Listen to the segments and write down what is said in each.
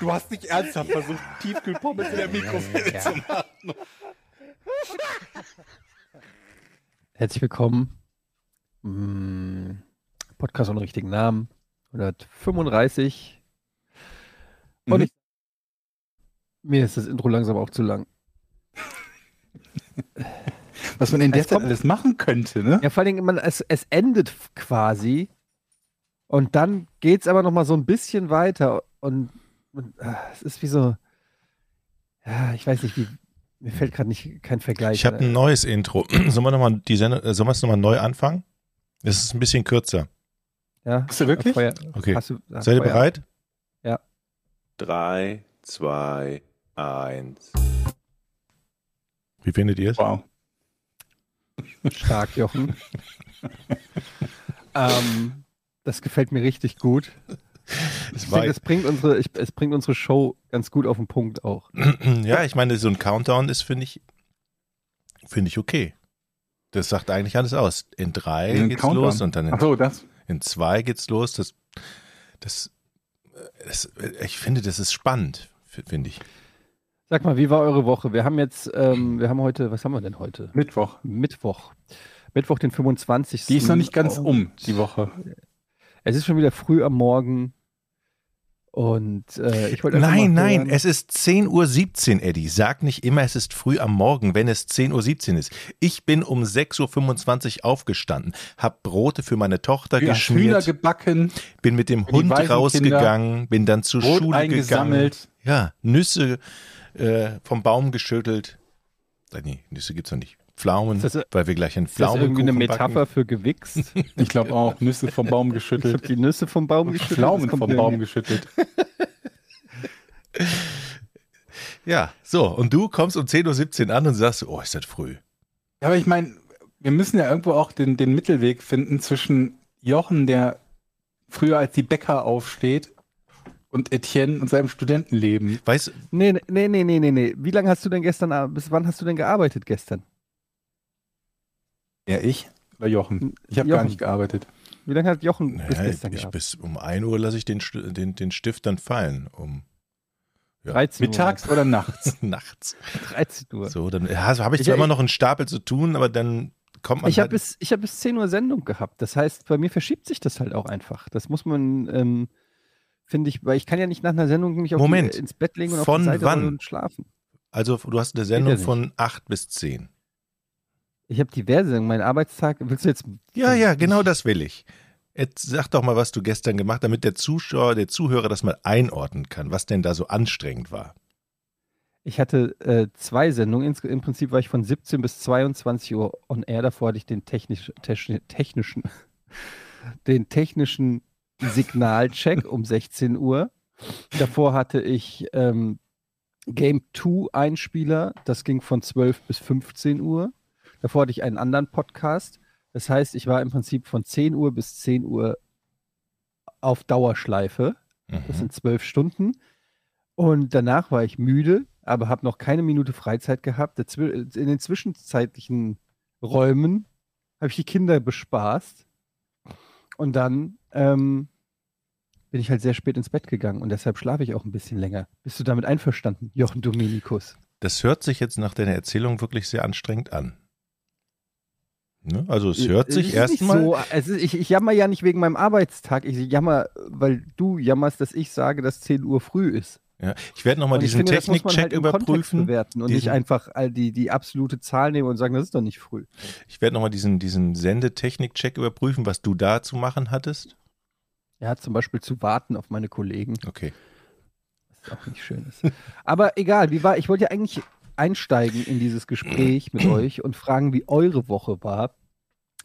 Du hast nicht ernsthaft versucht, Tiefkühlpommes in der Mikrofile zu machen. Herzlich willkommen. Mm, Podcast ohne richtigen Namen. 135. Und Mhm. ich, mir ist das Intro langsam auch zu lang. Was man in der Es Zeit kommt- alles machen könnte, ne? Ja, vor allen Dingen, man, es, es endet quasi. Und dann geht es aber noch mal so ein bisschen weiter. Und, und ah, es ist wie so. Ja, ich weiß nicht, wie. Mir fällt gerade nicht kein Vergleich. Ich habe ein neues Intro. Sollen wir nochmal die Sendung, äh, sollen wir es nochmal neu anfangen? Es ist ein bisschen kürzer. ja, Hast du wirklich? Feuer, Okay. hast du, ah, Seid ihr Feuer. bereit? 3, 2, 1. Wie findet ihr es? Wow. Stark, Jochen. ähm, das gefällt mir richtig gut. Es Ich denke, es bringt, unsere, ich, es bringt unsere Show ganz gut auf den Punkt auch. ja, ich meine, so ein Countdown ist, finde ich, finde ich okay. Das sagt eigentlich alles aus. In drei Ein geht's Countdown. los und dann in, Ach so, das. in zwei geht's los. Das, das, das, ich finde, das ist spannend, finde ich. Sag mal, wie war eure Woche? Wir haben jetzt, ähm, wir haben heute, was haben wir denn heute? Mittwoch. Mittwoch. Mittwoch, den 25. Die ist noch nicht ganz Und um, die Woche. Es ist schon wieder früh am Morgen. Und äh, ich wollte Nein, nein, hören- es ist 10.17 Uhr, Eddie. Sag nicht immer, es ist früh am Morgen, wenn es 10.17 Uhr ist. Ich bin um 6.25 Uhr aufgestanden, hab Brote für meine Tochter Du hast Hühner geschmiert, gebacken, bin mit dem Hund rausgegangen, bin dann zur Brot Schule gegangen. Ja, Nüsse äh, vom Baum geschüttelt. Äh, Nee, Nüsse gibt's noch nicht. Pflaumen, das- weil wir gleich einen ist das irgendwie eine Metapher backen. für gewichst? Ich glaube auch, Nüsse vom Baum Ich habe geschüttelt. die Nüsse vom Baum geschüttelt. Pflaumen vom Baum geschüttelt. Ja, so, und du kommst um 10.17 Uhr an und sagst, oh, ist das früh. Ja, aber ich meine, wir müssen ja irgendwo auch den, den Mittelweg finden zwischen Jochen, der früher als die Bäcker aufsteht, und Etienne und seinem Studentenleben. Weißt Nee, nee, nee, nee, nee, nee. Wie lange hast du denn gestern, ab- bis wann hast du denn gearbeitet gestern? Ja, ich? Oder Jochen? Ich habe gar nicht gearbeitet. Wie lange hat Jochen bis naja, gestern ich gearbeitet? bis um 1 Uhr lasse ich den, den, den Stift dann fallen, um ja. 13 Mittags oder nachts? nachts. Uhr. 13 Uhr. So, dann ja, so habe ich Ich- zwar ich- immer noch einen Stapel zu tun, aber dann kommt man Ich habe halt, bis, ich hab bis 10 Uhr Sendung gehabt. Das heißt, bei mir verschiebt sich das halt auch einfach. Das muss man, ähm, finde ich, weil ich kann ja nicht nach einer Sendung mich auf Moment. Die, ins Bett legen und Von auf die Seite wann? und schlafen. also du hast eine Sendung von 8 bis 10. Ich habe diverse Sendungen. Mein Arbeitstag, willst du jetzt. Ja, ja, genau das will ich. Jetzt sag doch mal, was du gestern gemacht hast, damit der Zuschauer, der Zuhörer das mal einordnen kann, was denn da so anstrengend war. Ich hatte äh, zwei Sendungen. Im Prinzip war ich von 17 bis 22 Uhr on air. Davor hatte ich den technisch, techni- technischen, den technischen Signalcheck um 16 Uhr. Davor hatte ich ähm, Game 2 Einspieler. Das ging von 12 bis 15 Uhr. Davor hatte ich einen anderen Podcast. Das heißt, ich war im Prinzip von 10 Uhr bis 10 Uhr auf Dauerschleife. Das Mhm. sind zwölf Stunden. Und danach war ich müde, aber habe noch keine Minute Freizeit gehabt. In den zwischenzeitlichen Räumen habe ich die Kinder bespaßt. Und dann ähm, bin ich halt sehr spät ins Bett gegangen und deshalb schlafe ich auch ein bisschen länger. Bist du damit einverstanden, Jochen Dominikus? Das hört sich jetzt nach deiner Erzählung wirklich sehr anstrengend an. Ne? Also es hört Es sich erstmal. So, ich, ich jammer ja nicht wegen meinem Arbeitstag. Ich jammer, weil du jammerst, dass ich sage, dass 10 Uhr früh ist. Ja, ich werde nochmal diesen Technikcheck halt überprüfen. bewerten und Diesen- nicht einfach all die, die absolute Zahl nehmen und sagen, das ist doch nicht früh. Ich werde nochmal diesen, diesen Sendetechnik-Check überprüfen, was du da zu machen hattest. Ja, zum Beispiel zu warten auf meine Kollegen, Okay. was auch nicht schön ist. Aber egal, wie war, ich wollte ja eigentlich einsteigen in dieses Gespräch mit euch und fragen, wie eure Woche war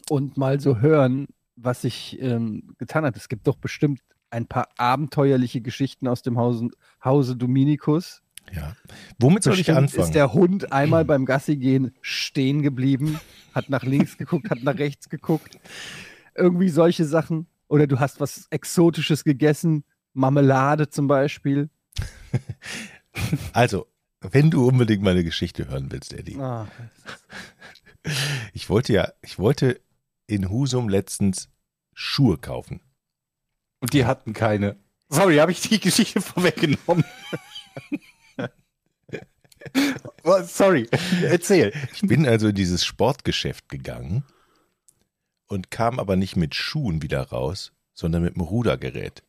und mal so hören, was sich ähm, getan hat. Es gibt doch bestimmt ein paar abenteuerliche Geschichten aus dem Hause, Hause Dominikus. Ja. Womit soll ich anfangen? Ist der Hund einmal beim Gassi gehen stehen geblieben, hat nach links geguckt, hat nach rechts geguckt. Irgendwie solche Sachen. Oder du hast was Exotisches gegessen, Marmelade zum Beispiel. also, wenn du unbedingt meine Geschichte hören willst, Eddie. Ah, Ich wollte ja, ich wollte in Husum letztens Schuhe kaufen. Und die hatten keine. Sorry, habe ich die Geschichte vorweggenommen. Sorry, erzähl. Ich bin also in dieses Sportgeschäft gegangen und kam aber nicht mit Schuhen wieder raus, sondern mit einem Rudergerät.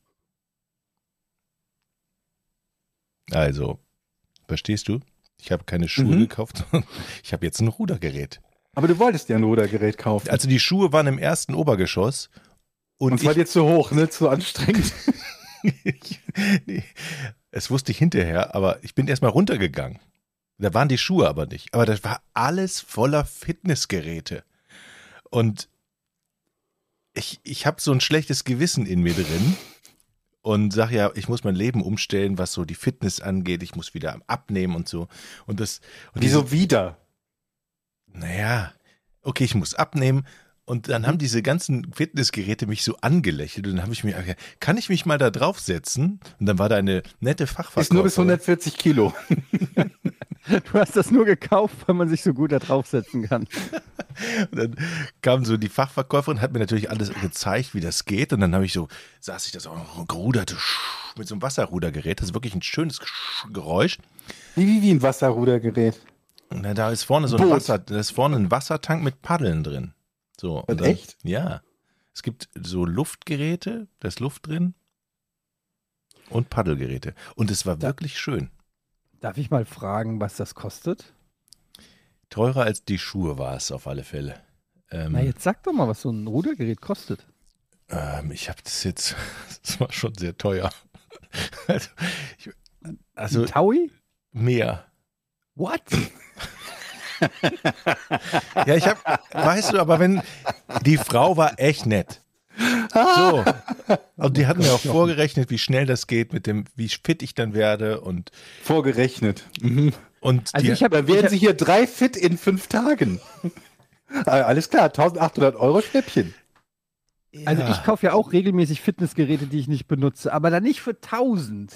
Also, verstehst du? Ich habe keine Schuhe Mhm. gekauft, ich habe jetzt ein Rudergerät. Aber du wolltest ja ein Rudergerät kaufen. Also die Schuhe waren im ersten Obergeschoss und, Und es war dir zu hoch, ne? Zu anstrengend. ich nee, es wusste ich hinterher, aber ich bin erstmal runtergegangen. Da waren die Schuhe aber nicht. Aber das war alles voller Fitnessgeräte. Und ich, ich habe so ein schlechtes Gewissen in mir drin und sage ja, ich muss mein Leben umstellen, was so die Fitness angeht. Ich muss wieder abnehmen und so. Und das. Und Wieso wieder? naja, okay, ich muss abnehmen. Und dann haben diese ganzen Fitnessgeräte mich so angelächelt. Und dann habe ich mir, gedacht, kann ich mich mal da draufsetzen? Und dann war da eine nette Fachverkäuferin. Ist nur bis 140 Kilo. du hast das nur gekauft, weil man sich so gut da draufsetzen kann. Und dann kam so die Fachverkäuferin, hat mir natürlich alles gezeigt, wie das geht. Und dann habe ich so, saß ich das auch gerudert mit so einem Wasserrudergerät. Das ist wirklich ein schönes Geräusch. Wie, wie, wie ein Wasserrudergerät. Dann, da ist vorne so ein Boot. Wasser, da ist vorne ein Wassertank mit Paddeln drin. So. und Was, dann, echt? Ja. Es gibt so Luftgeräte, da ist Luft drin. Und Paddelgeräte. Und es war Da- wirklich schön. Darf ich mal fragen, was das kostet? Teurer als die Schuhe war es auf alle Fälle. Ähm, Na, jetzt sag doch mal, was so ein Rudergerät kostet. Ähm, ich habe das jetzt, das war schon sehr teuer. Also, ich, also Taui? mehr. What? Ja, ich habe, weißt du, aber wenn, die Frau war echt nett. So. Und die hat mir auch vorgerechnet, wie schnell das geht mit dem, wie fit ich dann werde und, Vorgerechnet. Mhm. und Also die, ich habe Da werden sie hier drei fit in fünf Tagen. Ah, Alles klar, 1800 Euro Schnäppchen. Also ich kaufe ja auch regelmäßig Fitnessgeräte, die ich nicht benutze, aber dann nicht für 1000.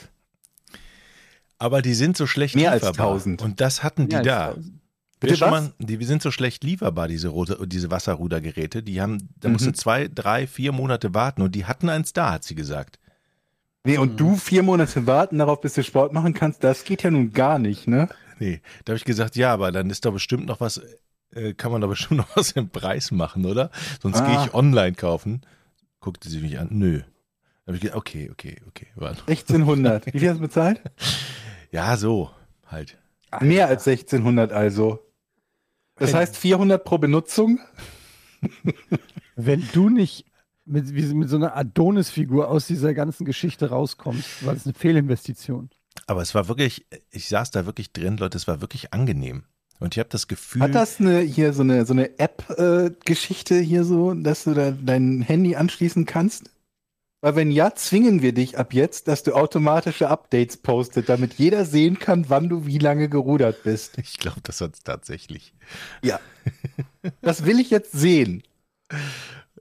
aber die sind so schlecht Mehr als lieferbar. 1000. Und das hatten die als da. 1000. Bitte was? Mal, die sind so schlecht lieferbar, diese, rote, diese Wasserrudergeräte. Die haben, da Mhm. musst du zwei, drei, vier Monate warten und die hatten eins da, hat sie gesagt. Nee, und du vier Monate warten darauf, bis du Sport machen kannst, das geht ja nun gar nicht, ne? Nee, da habe ich gesagt, ja, aber dann ist da bestimmt noch was, äh, kann man da bestimmt noch was im Preis machen, oder? Sonst gehe Ah. ich online kaufen. Guckte sie mich an, nö. Da habe ich gesagt, okay, okay, okay. warte. 1600. Wie viel hast du bezahlt? Ja, so, halt. Mehr als 1600 also. Das heißt 400 pro Benutzung? Wenn du nicht mit, wie, mit so einer Adonis-Figur aus dieser ganzen Geschichte rauskommst, war das eine Fehlinvestition. Aber es war wirklich, ich saß da wirklich drin, Leute, es war wirklich angenehm. Und ich habe das Gefühl, Hat das eine, hier so eine, so eine App-Geschichte hier so, dass du da dein Handy anschließen kannst? Weil wenn ja, zwingen wir dich ab jetzt, dass du automatische Updates postet, damit jeder sehen kann, wann du wie lange gerudert bist. ich glaube, das hat es tatsächlich. Ja. Das will ich jetzt sehen.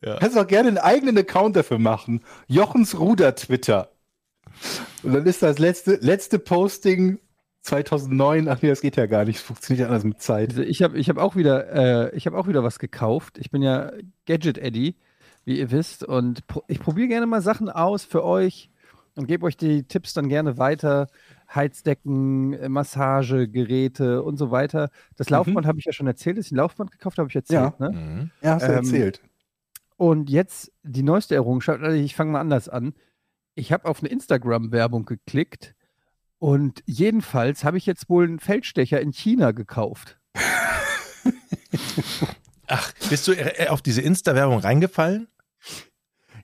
Ja. Kannst auch gerne einen eigenen Account dafür machen. Jochens Ruder Twitter. Und dann ist das letzte, letzte Posting 2009. Ach nee, das geht ja gar nicht. Das funktioniert ja anders mit Zeit. Also ich habe ich hab auch wieder, äh, ich habe auch wieder was gekauft. Ich bin ja Gadget Eddie, wie ihr wisst, und pro ich probiere gerne mal Sachen aus für euch und gebe euch die Tipps dann gerne weiter. Heizdecken, äh, Massagegeräte und so weiter. Das Laufband habe ich ja schon erzählt, dass ich ein Laufband gekauft habe, habe ich erzählt. Ja. Ne? Mhm. Ja, hast du Ähm, erzählt. Und jetzt die neueste Errungenschaft, also ich fange mal anders an. Ich habe auf eine Instagram-Werbung geklickt und jedenfalls habe ich jetzt wohl einen Feldstecher in China gekauft. Ach, bist du äh, auf diese Insta-Werbung reingefallen?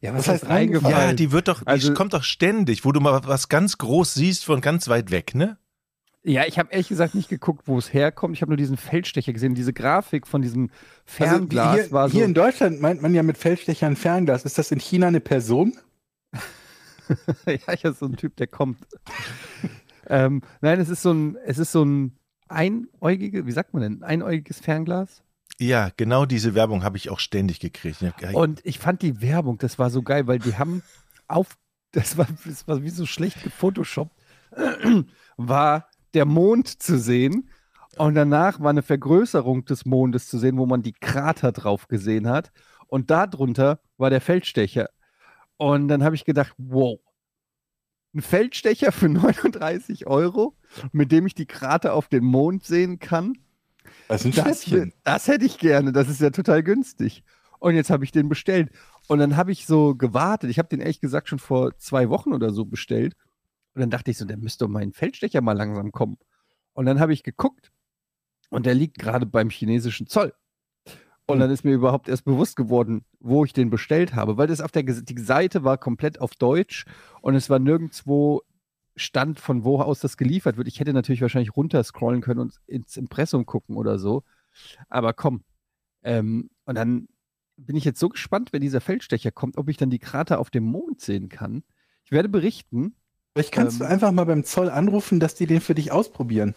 Ja, was heißt reingefallen? Ja, die wird doch, die Also- kommt doch ständig, wo du mal was ganz groß siehst von ganz weit weg, ne? Ja, ich habe ehrlich gesagt nicht geguckt, wo es herkommt. Ich habe nur diesen Feldstecher gesehen. Diese Grafik von diesem Fernglas also hier, war so. hier in Deutschland meint man ja mit Feldstechern Fernglas. Ist das in China eine Person? ja, ich ist so ein Typ, der kommt. Ähm, nein, es ist so ein, es ist so ein einäugige, wie sagt man denn, einäugiges Fernglas. Ja, genau diese Werbung habe ich auch ständig gekriegt. Und ich fand die Werbung, das war so geil, weil die haben auf, das war, das war wie so schlecht gefotoshoppt, war der Mond zu sehen. Und danach war eine Vergrößerung des Mondes zu sehen, wo man die Krater drauf gesehen hat. Und darunter war der Feldstecher. Und dann habe ich gedacht, wow, ein Feldstecher für 39 Euro, mit dem ich die Krater auf dem Mond sehen kann. Das ist ein Das, Schnäppchen. das hätte ich gerne, das ist ja total günstig. Und jetzt habe ich den bestellt. Und dann habe ich so gewartet. Ich habe den ehrlich gesagt schon vor zwei Wochen oder so bestellt. Und dann dachte ich so, der müsste doch mein Feldstecher mal langsam kommen. Und dann habe ich geguckt und der liegt gerade beim chinesischen Zoll. Und dann ist mir überhaupt erst bewusst geworden, wo ich den bestellt habe, weil das auf der die Seite war komplett auf Deutsch und es war nirgendwo stand, von wo aus das geliefert wird. Ich hätte natürlich wahrscheinlich runterscrollen können und ins Impressum gucken oder so. Aber komm. Ähm, und dann bin ich jetzt so gespannt, wenn dieser Feldstecher kommt, ob ich dann die Krater auf dem Mond sehen kann. Ich werde berichten, Vielleicht kannst du Ähm. einfach mal beim Zoll anrufen, dass die den für dich ausprobieren.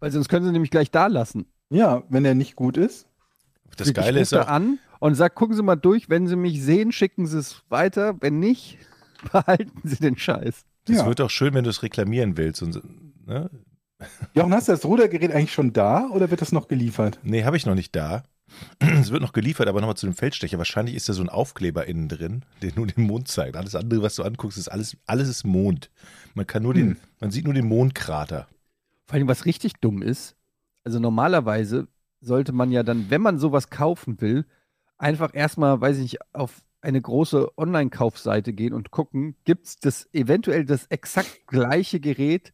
weil sonst können sie nämlich gleich da lassen. Ja, wenn der nicht gut ist. das Ich Geile ist auch, an und sag, gucken Sie mal durch, wenn Sie mich sehen, schicken Sie es weiter. Wenn nicht, behalten Sie den Scheiß. Das Ja. wird auch schön, wenn du es reklamieren willst. Und, ne? Jochen, hast du das Rudergerät eigentlich schon da oder wird das noch geliefert? Nee, habe ich noch nicht da. Es wird noch geliefert, aber nochmal zu dem Feldstecher. Wahrscheinlich ist da so ein Aufkleber innen drin, der nur den Mond zeigt. Alles andere, was du anguckst, ist alles, alles ist Mond. Man kann nur den, Hm. man sieht nur den Mondkrater. Vor allem, was richtig dumm ist, also normalerweise sollte man ja dann, wenn man sowas kaufen will, einfach erstmal, weiß ich nicht, auf eine große Online-Kaufseite gehen und gucken, gibt es das eventuell das exakt gleiche Gerät,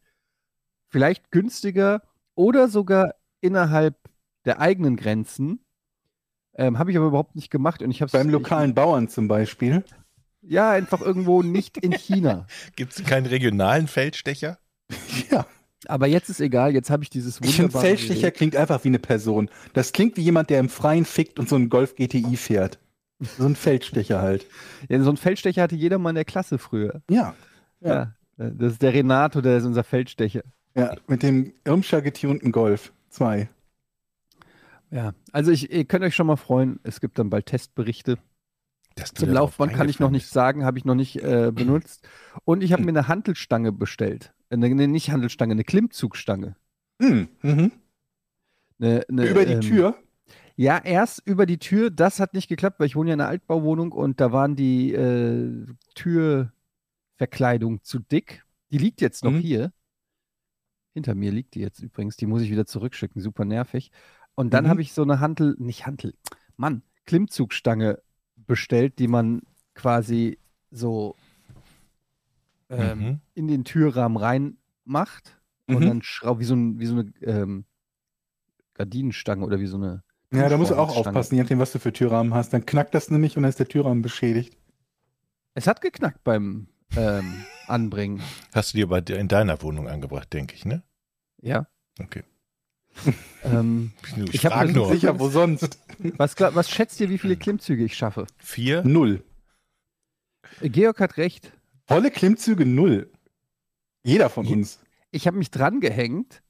vielleicht günstiger oder sogar innerhalb der eigenen Grenzen. Ähm, habe ich aber überhaupt nicht gemacht und ich habe Beim lokalen Bauern zum Beispiel. Ja, einfach irgendwo nicht in China. Gibt es keinen regionalen Feldstecher? Ja. Aber jetzt ist egal, jetzt habe ich dieses Ich finde, wunderbare Feldstecher Gerät. klingt einfach wie eine Person. Das klingt wie jemand, der im Freien fickt und so einen Golf GTI fährt. So ein Feldstecher halt. Ja, so ein Feldstecher hatte jeder mal in der Klasse früher. Ja. Ja. das ist der Renato, der ist unser Feldstecher. Ja, mit dem Irmscher getunten Golf 2. Ja, also ich, ihr könnt euch schon mal freuen, es gibt dann bald Testberichte. Zum Laufband kann ich noch nicht sagen, habe ich noch nicht äh, benutzt. Und ich habe mir eine Hantelstange bestellt. Eine, eine, nicht Hantelstange, eine Klimmzugstange. Hm. Mhm. Eine, eine, Über die ähm, Tür. Ja, erst über die Tür. Das hat nicht geklappt, weil ich wohne ja in einer Altbauwohnung und da waren die äh, Türverkleidung zu dick. Die liegt jetzt noch Mhm. hier. Hinter mir liegt die jetzt übrigens. Die muss ich wieder zurückschicken. Super nervig. Und dann Mhm. habe ich so eine Hantel, nicht Hantel, Mann, Klimmzugstange bestellt, die man quasi so ähm, Mhm. in den Türrahmen reinmacht und Mhm. dann schraubt wie so, ein, wie so eine ähm, Gardinenstange oder wie so eine Ja, da musst du auch aufpassen, je nachdem, was du für Türrahmen hast. Dann knackt das nämlich und dann ist der Türrahmen beschädigt. Es hat geknackt beim ähm, Anbringen. Hast du dir bei, in deiner Wohnung angebracht, denke ich, ne? Ja. Okay. Ähm, Ich, Ich hab frage mir nur. Sicher, wo sonst? was, was schätzt ihr, wie viele Klimmzüge ich schaffe? Vier? Null. Georg hat recht. Volle Klimmzüge null. Jeder von uns. Ich habe mich dran gehängt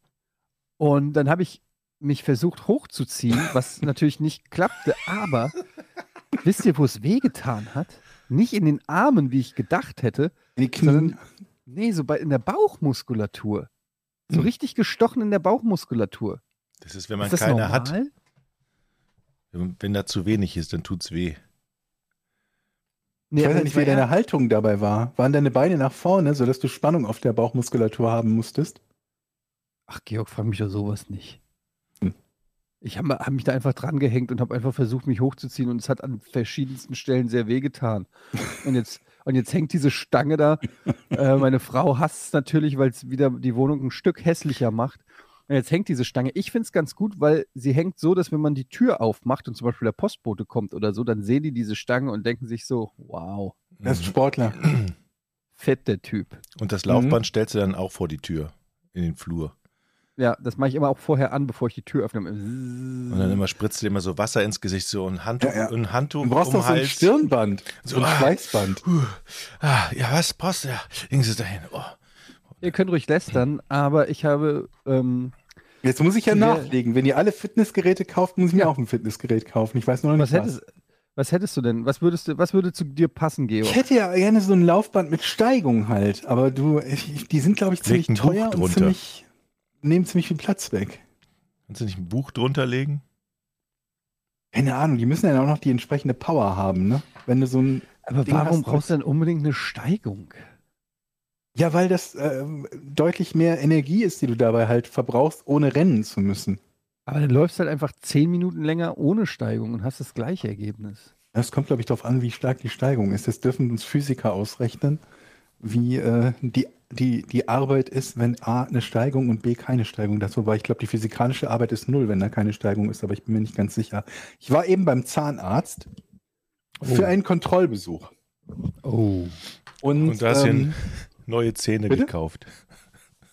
und dann habe ich mich versucht hochzuziehen, was natürlich nicht klappte. Aber wisst ihr, wo es wehgetan hat? Nicht in den Armen, wie ich gedacht hätte. In die Knie. Sondern- Nee, so bei, in der Bauchmuskulatur. So Hm. richtig gestochen in der Bauchmuskulatur. Das ist, wenn man ist das keine normal? hat. Wenn, wenn da zu wenig ist, dann tut's weh. Nee, ich weiß ja nicht, wie deine Haltung dabei war. Waren deine Beine nach vorne, sodass du Spannung auf der Bauchmuskulatur haben musstest? Ach, Georg, frag mich doch sowas nicht. Ich habe hab mich da einfach dran gehängt und habe einfach versucht, mich hochzuziehen und es hat an verschiedensten Stellen sehr weh getan. Und jetzt, und jetzt hängt diese Stange da. Äh, meine Frau hasst es natürlich, weil es wieder die Wohnung ein Stück hässlicher macht. Und jetzt hängt diese Stange. Ich finde es ganz gut, weil sie hängt so, dass wenn man die Tür aufmacht und zum Beispiel der Postbote kommt oder so, dann sehen die diese Stange und denken sich so, wow, Er ist Sportler. fett der Typ. Und das Mhm. Laufband stellst du dann auch vor die Tür, in den Flur. Ja, das mache ich immer auch vorher an, bevor ich die Tür öffne. Und dann immer spritzt du dir immer so Wasser ins Gesicht, so ein Handtuch, Ja, ja. ein Handtuch Du brauchst um doch so ein Hals. Stirnband. So, So ein ah. Schweißband. Puh. Ah, ja, was? Post? Ja, legen Sie es dahin. Oh. Ihr könnt ruhig lästern, aber ich habe. Ähm, Jetzt muss ich ja nachlegen. Wenn ihr alle Fitnessgeräte kauft, muss ich mir auch ein Fitnessgerät kaufen. Ich weiß nur noch was, nicht hättest, was hättest du denn? Was würdest du, was würde zu dir passen, Georg? Ich hätte ja gerne so ein Laufband mit Steigung halt, aber du, ich, die sind, glaube ich, ziemlich teuer und drunter. ziemlich, nehmen ziemlich viel Platz weg. Kannst du nicht ein Buch drunter legen? Keine Ahnung, die müssen ja auch noch die entsprechende Power haben, ne? Wenn du so ein. Aber Ding warum hast, brauchst du denn unbedingt eine Steigung? Ja, weil das ähm, deutlich mehr Energie ist, die du dabei halt verbrauchst, ohne rennen zu müssen. Aber dann läufst halt einfach zehn Minuten länger ohne Steigung und hast das gleiche Ergebnis. Das kommt, glaube ich, darauf an, wie stark die Steigung ist. Das dürfen uns Physiker ausrechnen, wie äh, die, die, die Arbeit ist, wenn A eine Steigung und B keine Steigung das Wobei ich glaube, die physikalische Arbeit ist null, wenn da keine Steigung ist, aber ich bin mir nicht ganz sicher. Ich war eben beim Zahnarzt für einen Kontrollbesuch. Oh. Und, Und da hast ähm, neue Zähne bitte? gekauft.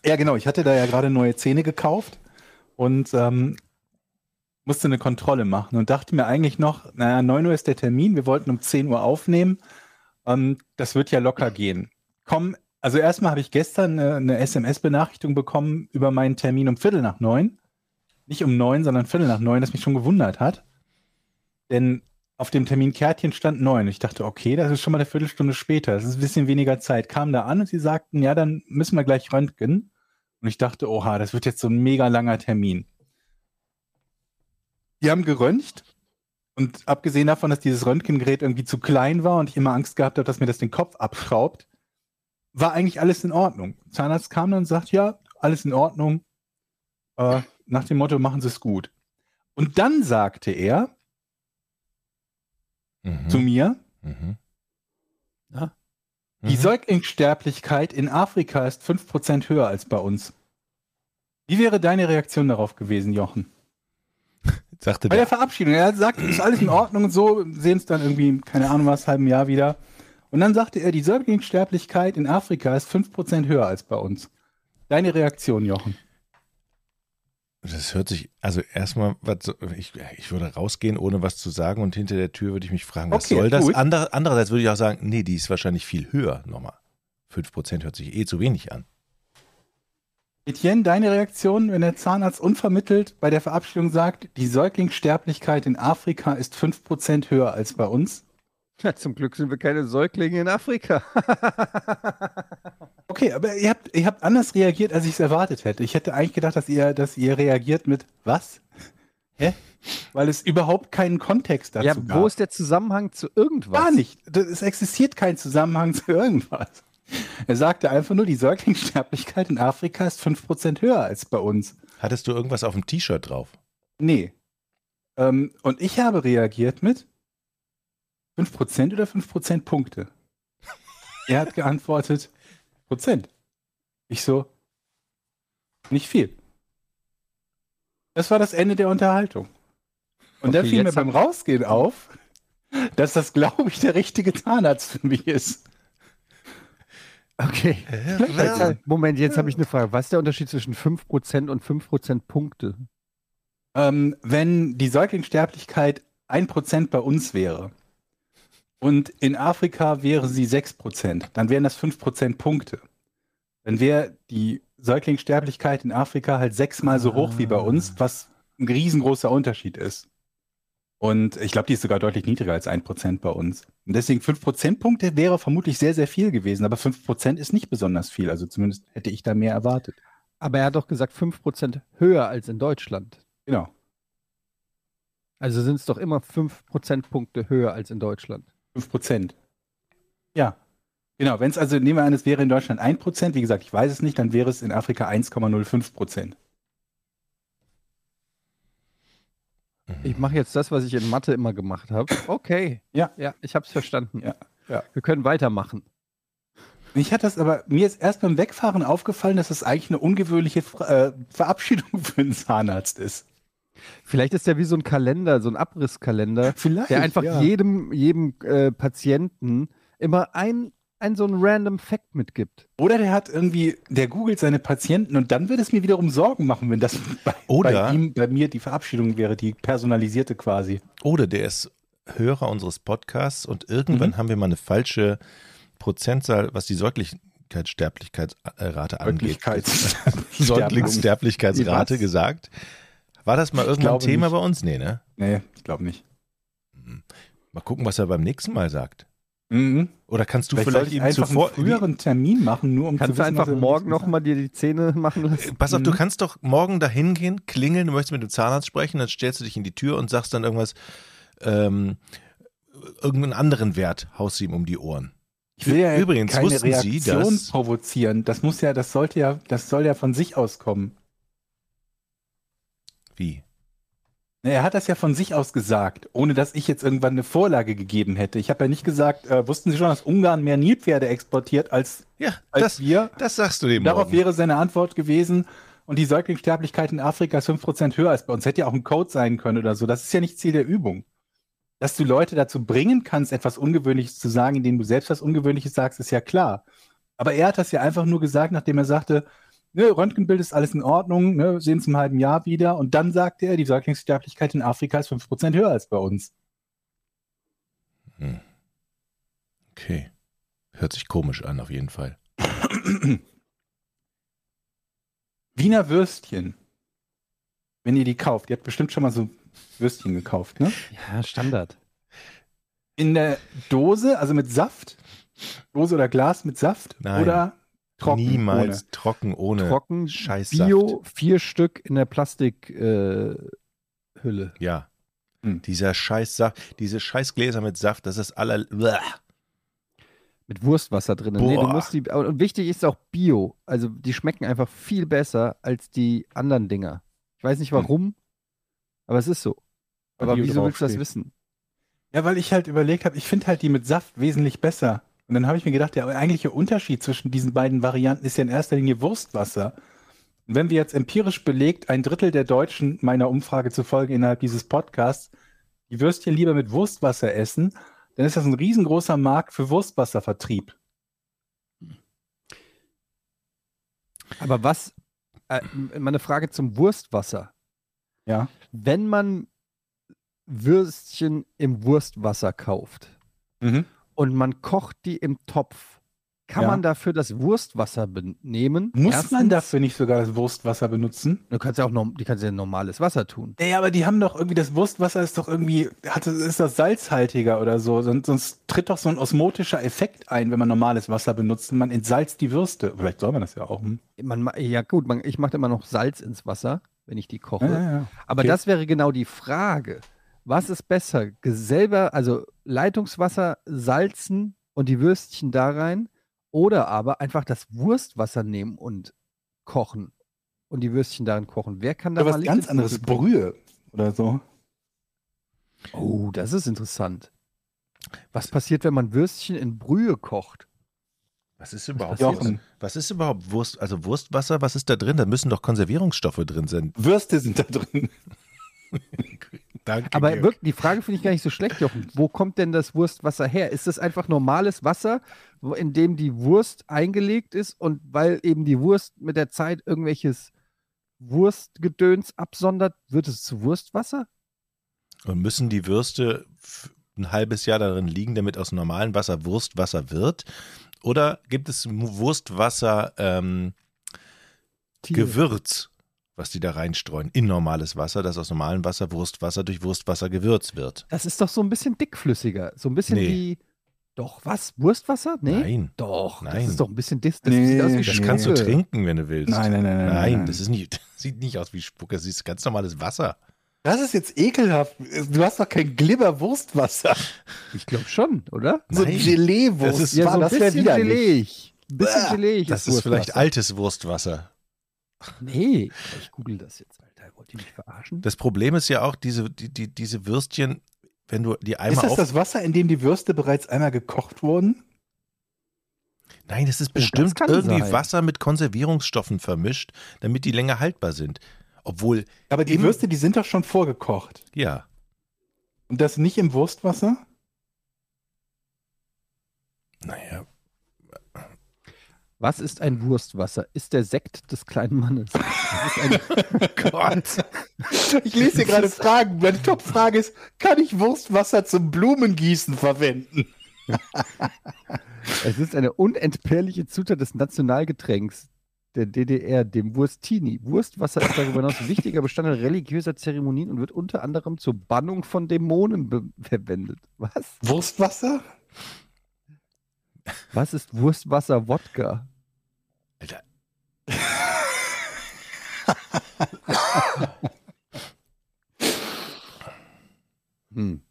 Ja, genau. Ich hatte da ja gerade neue Zähne gekauft und ähm, musste eine Kontrolle machen und dachte mir eigentlich noch, naja, 9 Uhr ist der Termin, wir wollten um 10 Uhr aufnehmen. Ähm, das wird ja locker gehen. Komm, also erstmal habe ich gestern eine, eine SMS-Benachrichtigung bekommen über meinen Termin um Viertel nach neun. Nicht um neun, sondern Viertel nach neun, das mich schon gewundert hat. Denn auf dem Terminkärtchen stand neun. Ich dachte, okay, das ist schon mal eine Viertelstunde später. Das ist ein bisschen weniger Zeit. Kam da an und sie sagten, ja, dann müssen wir gleich röntgen. Und ich dachte, oha, das wird jetzt so ein mega langer Termin. Die haben geröntgt und abgesehen davon, dass dieses Röntgengerät irgendwie zu klein war und ich immer Angst gehabt habe, dass mir das den Kopf abschraubt, war eigentlich alles in Ordnung. Zahnarzt kam dann und sagt, ja, alles in Ordnung. Äh, nach dem Motto, machen Sie es gut. Und dann sagte er Mhm. zu mir, Mhm. Ja. Die Mhm. Säuglingssterblichkeit in Afrika ist 5% höher als bei uns. Wie wäre deine Reaktion darauf gewesen, Jochen? Sagte Bei der der, Verabschiedung. Er sagt, ist alles in Ordnung und so, sehen es dann irgendwie, keine Ahnung was, halben Jahr wieder. Und dann sagte er, die Säuglingssterblichkeit in Afrika ist 5% höher als bei uns. Deine Reaktion, Jochen? das hört sich, also erstmal, ich, ich würde rausgehen, ohne was zu sagen und hinter der Tür würde ich mich fragen, was Okay, soll das? gut. Andere, andererseits würde ich auch sagen, nee, die ist wahrscheinlich viel höher nochmal. 5% hört sich eh zu wenig an. Etienne, deine Reaktion, wenn der Zahnarzt unvermittelt bei der Verabschiedung sagt, die Säuglingssterblichkeit in Afrika ist 5% höher als bei uns? Ja, zum Glück sind wir keine Säuglinge in Afrika. Okay, aber ihr habt, ihr habt anders reagiert, als ich es erwartet hätte. Ich hätte eigentlich gedacht, dass ihr, dass ihr reagiert mit was? Hä? Weil es überhaupt keinen Kontext dazu ja, gab. wo ist der Zusammenhang zu irgendwas? Gar nicht. Es existiert kein Zusammenhang zu irgendwas. Er sagte einfach nur, die Säuglingssterblichkeit in Afrika ist 5% höher als bei uns. Hattest du irgendwas auf dem T-Shirt drauf? Nee. Ähm, und ich habe reagiert mit 5% oder 5% Punkte. Er hat geantwortet, Prozent. Ich so, nicht viel. Das war das Ende der Unterhaltung. Und dann Okay, fiel mir beim Rausgehen auf, dass das, glaube ich, der richtige Zahnarzt für mich ist. Okay. Jetzt, Moment, jetzt habe ich eine Frage. Was ist der Unterschied zwischen 5% und 5% Punkte? Ähm, wenn die Säuglingssterblichkeit 1% bei uns wäre und in Afrika wäre sie 6%, dann wären das 5% Punkte. Dann wäre die Säuglingssterblichkeit in Afrika halt sechsmal so hoch wie bei uns, was ein riesengroßer Unterschied ist. Und ich glaube, die ist sogar deutlich niedriger als 1% bei uns. Und deswegen 5 Prozentpunkte wäre vermutlich sehr, sehr viel gewesen, aber 5% ist nicht besonders viel. Also zumindest hätte ich da mehr erwartet. Aber er hat doch gesagt 5% höher als in Deutschland. Genau. Also sind es doch immer 5 Prozentpunkte höher als in Deutschland. 5 Prozent. Ja. Genau, wenn es also, nehmen wir an, es wäre in Deutschland 1 Prozent, wie gesagt, ich weiß es nicht, dann wäre es in Afrika 1,05 Prozent. Ich mache jetzt das, was ich in Mathe immer gemacht habe. Okay. Ja. Ja, ich habe es verstanden. Ja. Ja. Wir können weitermachen. Mich hat das aber, mir ist erst beim Wegfahren aufgefallen, dass das eigentlich eine ungewöhnliche äh, Verabschiedung für einen Zahnarzt ist. Vielleicht ist der wie so ein Kalender, so ein Abrisskalender, Vielleicht. der einfach ja. jedem, jedem äh, Patienten immer ein, ein so ein random Fact mitgibt. Oder der hat irgendwie, der googelt seine Patienten und dann würde es mir wiederum Sorgen machen, wenn das bei, Oder- bei ihm, bei mir die Verabschiedung wäre, die personalisierte quasi. Oder der ist Hörer unseres Podcasts und irgendwann Mhm. haben wir mal eine falsche Prozentzahl, was die Säuglich Säuglingssterblichkeitsrate angeht. Säuglingssterblichkeitsrate gesagt. War das mal glaube Thema nicht. bei uns? Nee, ne? Nee, ich glaube nicht. Mal gucken, was er beim nächsten Mal sagt. Mhm. Oder kannst du Vielleicht, vielleicht, ihm einfach zuvor. einen früheren Termin machen, nur um Kannst zu du wissen, einfach was er morgen nochmal dir die Zähne machen lassen? Pass auf, du Mhm. kannst doch morgen dahin gehen, klingeln, du möchtest mit dem Zahnarzt sprechen, dann stellst du dich in die Tür und sagst dann irgendwas, ähm, irgendeinen anderen Wert, haust ihm um die Ohren. Ich will ja Übrigens, keine wussten Sie, Reaktion dass- provozieren. Das muss ja, das sollte ja, das soll ja von sich aus kommen. Wie? Er hat das ja von sich aus gesagt, ohne dass ich jetzt irgendwann eine Vorlage gegeben hätte. Ich habe ja nicht gesagt, äh, wussten Sie schon, dass Ungarn mehr Nilpferde exportiert als, Ja, als das, wir? das sagst du dem Darauf morgen. wäre seine Antwort gewesen. Und die Säuglingssterblichkeit in Afrika ist 5% höher als bei uns. Hätte ja auch ein Code sein können oder so. Das ist ja nicht Ziel der Übung. Dass du Leute dazu bringen kannst, etwas Ungewöhnliches zu sagen, indem du selbst was Ungewöhnliches sagst, ist ja klar. Aber er hat das ja einfach nur gesagt, nachdem er sagte, ne, Röntgenbild ist alles in Ordnung, ne, sehen uns im halben Jahr wieder. Und dann sagte er, die Säuglingssterblichkeit in Afrika ist 5% höher als bei uns. Hm. Okay. Hört sich komisch an, auf jeden Fall. Wiener Würstchen. Wenn ihr die kauft, ihr habt bestimmt schon mal so Würstchen gekauft, ne? Ja, Standard. In der Dose, also mit Saft? Dose oder Glas mit Saft? Nein. Oder trocken? Niemals Ohne? trocken ohne. Trocken, Scheißsaft. Bio, vier Stück in der Plastikhülle. Äh. Ja. Hm. Dieser Scheißsaft, diese Scheißgläser mit Saft, das ist aller. Blah. Mit Wurstwasser drin. Nee, du musst die, und wichtig ist auch Bio. Also die schmecken einfach viel besser als die anderen Dinger. Ich weiß nicht warum, aber es ist so. Aber Bio wieso willst du das wissen? Ja, weil ich halt überlegt habe, ich finde halt die mit Saft wesentlich besser. Und dann habe ich mir gedacht, der eigentliche Unterschied zwischen diesen beiden Varianten ist ja in erster Linie Wurstwasser. Und wenn wir jetzt empirisch belegt, ein Drittel der Deutschen meiner Umfrage zufolge innerhalb dieses Podcasts die Würstchen lieber mit Wurstwasser essen, dann ist das ein riesengroßer Markt für Wurstwasservertrieb. Aber was, äh, meine Frage zum Wurstwasser. Ja. Wenn man Würstchen im Wurstwasser kauft Mhm. Und man kocht die im Topf, kann Ja. man dafür das Wurstwasser benehmen? Muss Erstens, man dafür nicht sogar das Wurstwasser benutzen? Du kannst ja auch noch, die kannst ja normales Wasser tun. Ja, aber die haben doch irgendwie, das Wurstwasser ist doch irgendwie, hat, ist das salzhaltiger oder so. Sonst, sonst tritt doch so ein osmotischer Effekt ein, wenn man normales Wasser benutzt und man entsalzt die Würste. Vielleicht soll man das ja auch. Hm? Man, ma- ja gut, man, ich mache immer noch Salz ins Wasser, wenn ich die koche. Ja, ja, ja. Aber okay. das wäre genau die Frage. Was ist besser? Selber, also Leitungswasser salzen und die Würstchen da rein oder aber einfach das Wurstwasser nehmen und kochen und die Würstchen darin kochen. Wer kann da mal was ganz anderes? Brühe oder so. Oh, das ist interessant. Was passiert, wenn man Würstchen in Brühe kocht? Was ist überhaupt Jochen. Was ist überhaupt Wurst? Also Wurstwasser, was ist da drin? Da müssen doch Konservierungsstoffe drin sein. Würste sind da drin. Danke. Aber Georg. wirklich, die Frage finde ich gar nicht so schlecht, Jochen. Wo kommt denn das Wurstwasser her? Ist das einfach normales Wasser, in dem die Wurst eingelegt ist und weil eben die Wurst mit der Zeit irgendwelches Wurstgedöns absondert, wird es zu Wurstwasser? Und müssen die Würste ein halbes Jahr darin liegen, damit aus normalem Wasser Wurstwasser wird? Oder gibt es Wurstwasser ähm. Gewürz, was die da reinstreuen, in normales Wasser, das aus normalem Wasser Wurstwasser durch Wurstwasser Gewürz wird? Das ist doch so ein bisschen dickflüssiger. So ein bisschen Nee. wie. Doch, was? Wurstwasser? Nee? Nein. Doch, Nein. das ist doch ein bisschen dis. Das Nee, sieht aus wie das Das kannst du trinken, wenn du willst. Nein, nein, nein, nein. Nein, nein. das ist nicht, sieht nicht aus wie Spucke, das ist ganz normales Wasser. Das ist jetzt ekelhaft. Du hast doch kein Glibber-Wurstwasser. Ich glaube schon, oder? So Nein. Gelee-Wurst. Das ist- Ja, so ein das wär bisschen widerlich. Ein bisschen Bäh. geleeg. Das ist vielleicht altes Wurstwasser. Nee, ich google das jetzt, Alter. Wollt ihr mich verarschen? Das Problem ist ja auch, diese, die, die, diese Würstchen, wenn du die Ist einmal das auf. das Wasser, in dem die Würste bereits einmal gekocht wurden? Nein, das ist das bestimmt kann irgendwie sein. Wasser mit Konservierungsstoffen vermischt, damit die länger haltbar sind. Obwohl, Aber die Würste, die sind doch schon vorgekocht. ja, Und das nicht im Wurstwasser? naja, Was ist ein Wurstwasser? Ist der Sekt des kleinen Mannes? Ein, Gott. Ich lese hier gerade Fragen. Meine Top-Frage ist, kann ich Wurstwasser zum Blumengießen verwenden? Es ist eine unentbehrliche Zutat des Nationalgetränks der DDR, dem Wurstini. Wurstwasser ist darüber hinaus ein wichtiger Bestandteil religiöser Zeremonien und wird unter anderem zur Bannung von Dämonen verwendet. Was? Wurstwasser? Was ist Wurstwasser Wodka? Alter, Hm.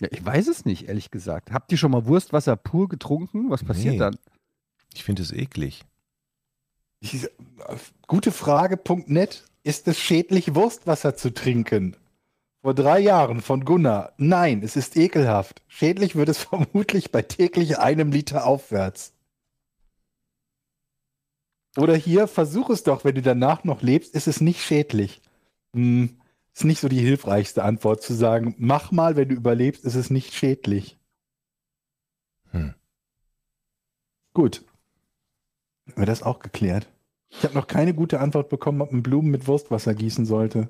Ja, ich weiß es nicht, ehrlich gesagt. Habt ihr schon mal Wurstwasser pur getrunken? Was passiert Nee. dann? ich finde es eklig. Ich, gute Frage.net. Ist es schädlich, Wurstwasser zu trinken? Vor drei Jahren von Gunnar. Nein, es ist ekelhaft. Schädlich wird es vermutlich bei täglich einem Liter aufwärts. Oder hier, versuch es doch, wenn du danach noch lebst, ist es nicht schädlich. Hm, ist nicht so die hilfreichste Antwort zu sagen, mach mal, wenn du überlebst, ist es nicht schädlich. Hm. Gut. Haben wir das auch geklärt? Ich habe noch keine gute Antwort bekommen, ob man Blumen mit Wurstwasser gießen sollte.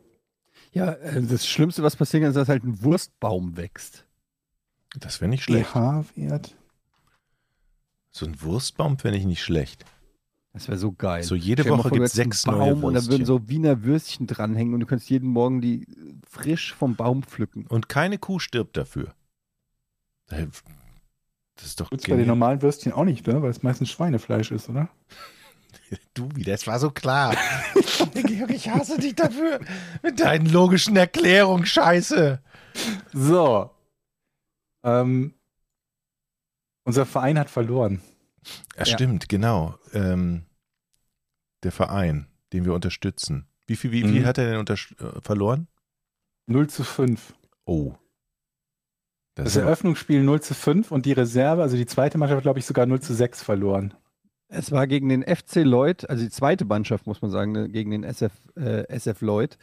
Ja, äh, das Schlimmste, was passieren kann, ist, dass halt ein Wurstbaum wächst. Das wäre nicht schlecht. pH-Wert. So ein Wurstbaum fände ich nicht schlecht. Das wäre so geil. So jede Woche hättest einen sechs neue Baum und da würden Würstchen. so Wiener Würstchen dranhängen und du könntest jeden Morgen die äh, frisch vom Baum pflücken. Und keine Kuh stirbt dafür. Das ist doch Gibt's bei den normalen Würstchen auch nicht, ne? weil es meistens Schweinefleisch ist, oder? Du wieder, es war so klar. Georg, ich hasse dich dafür. Mit deinen logischen Erklärungen, scheiße. So. Ähm, unser Verein hat verloren. Ja, Ja. stimmt, genau. Ähm, der Verein, den wir unterstützen. Wie viel, wie, wie Mhm. hat er denn unterst- äh, verloren? 0 zu 5. Oh. Das, Das Eröffnungsspiel 0 zu 5 und die Reserve, also die zweite Mannschaft, hat, glaube ich, sogar 0 zu 6 verloren. Es war gegen den FC Lloyd, also die zweite Mannschaft, muss man sagen, ne, gegen den SF, äh, SF Lloyd.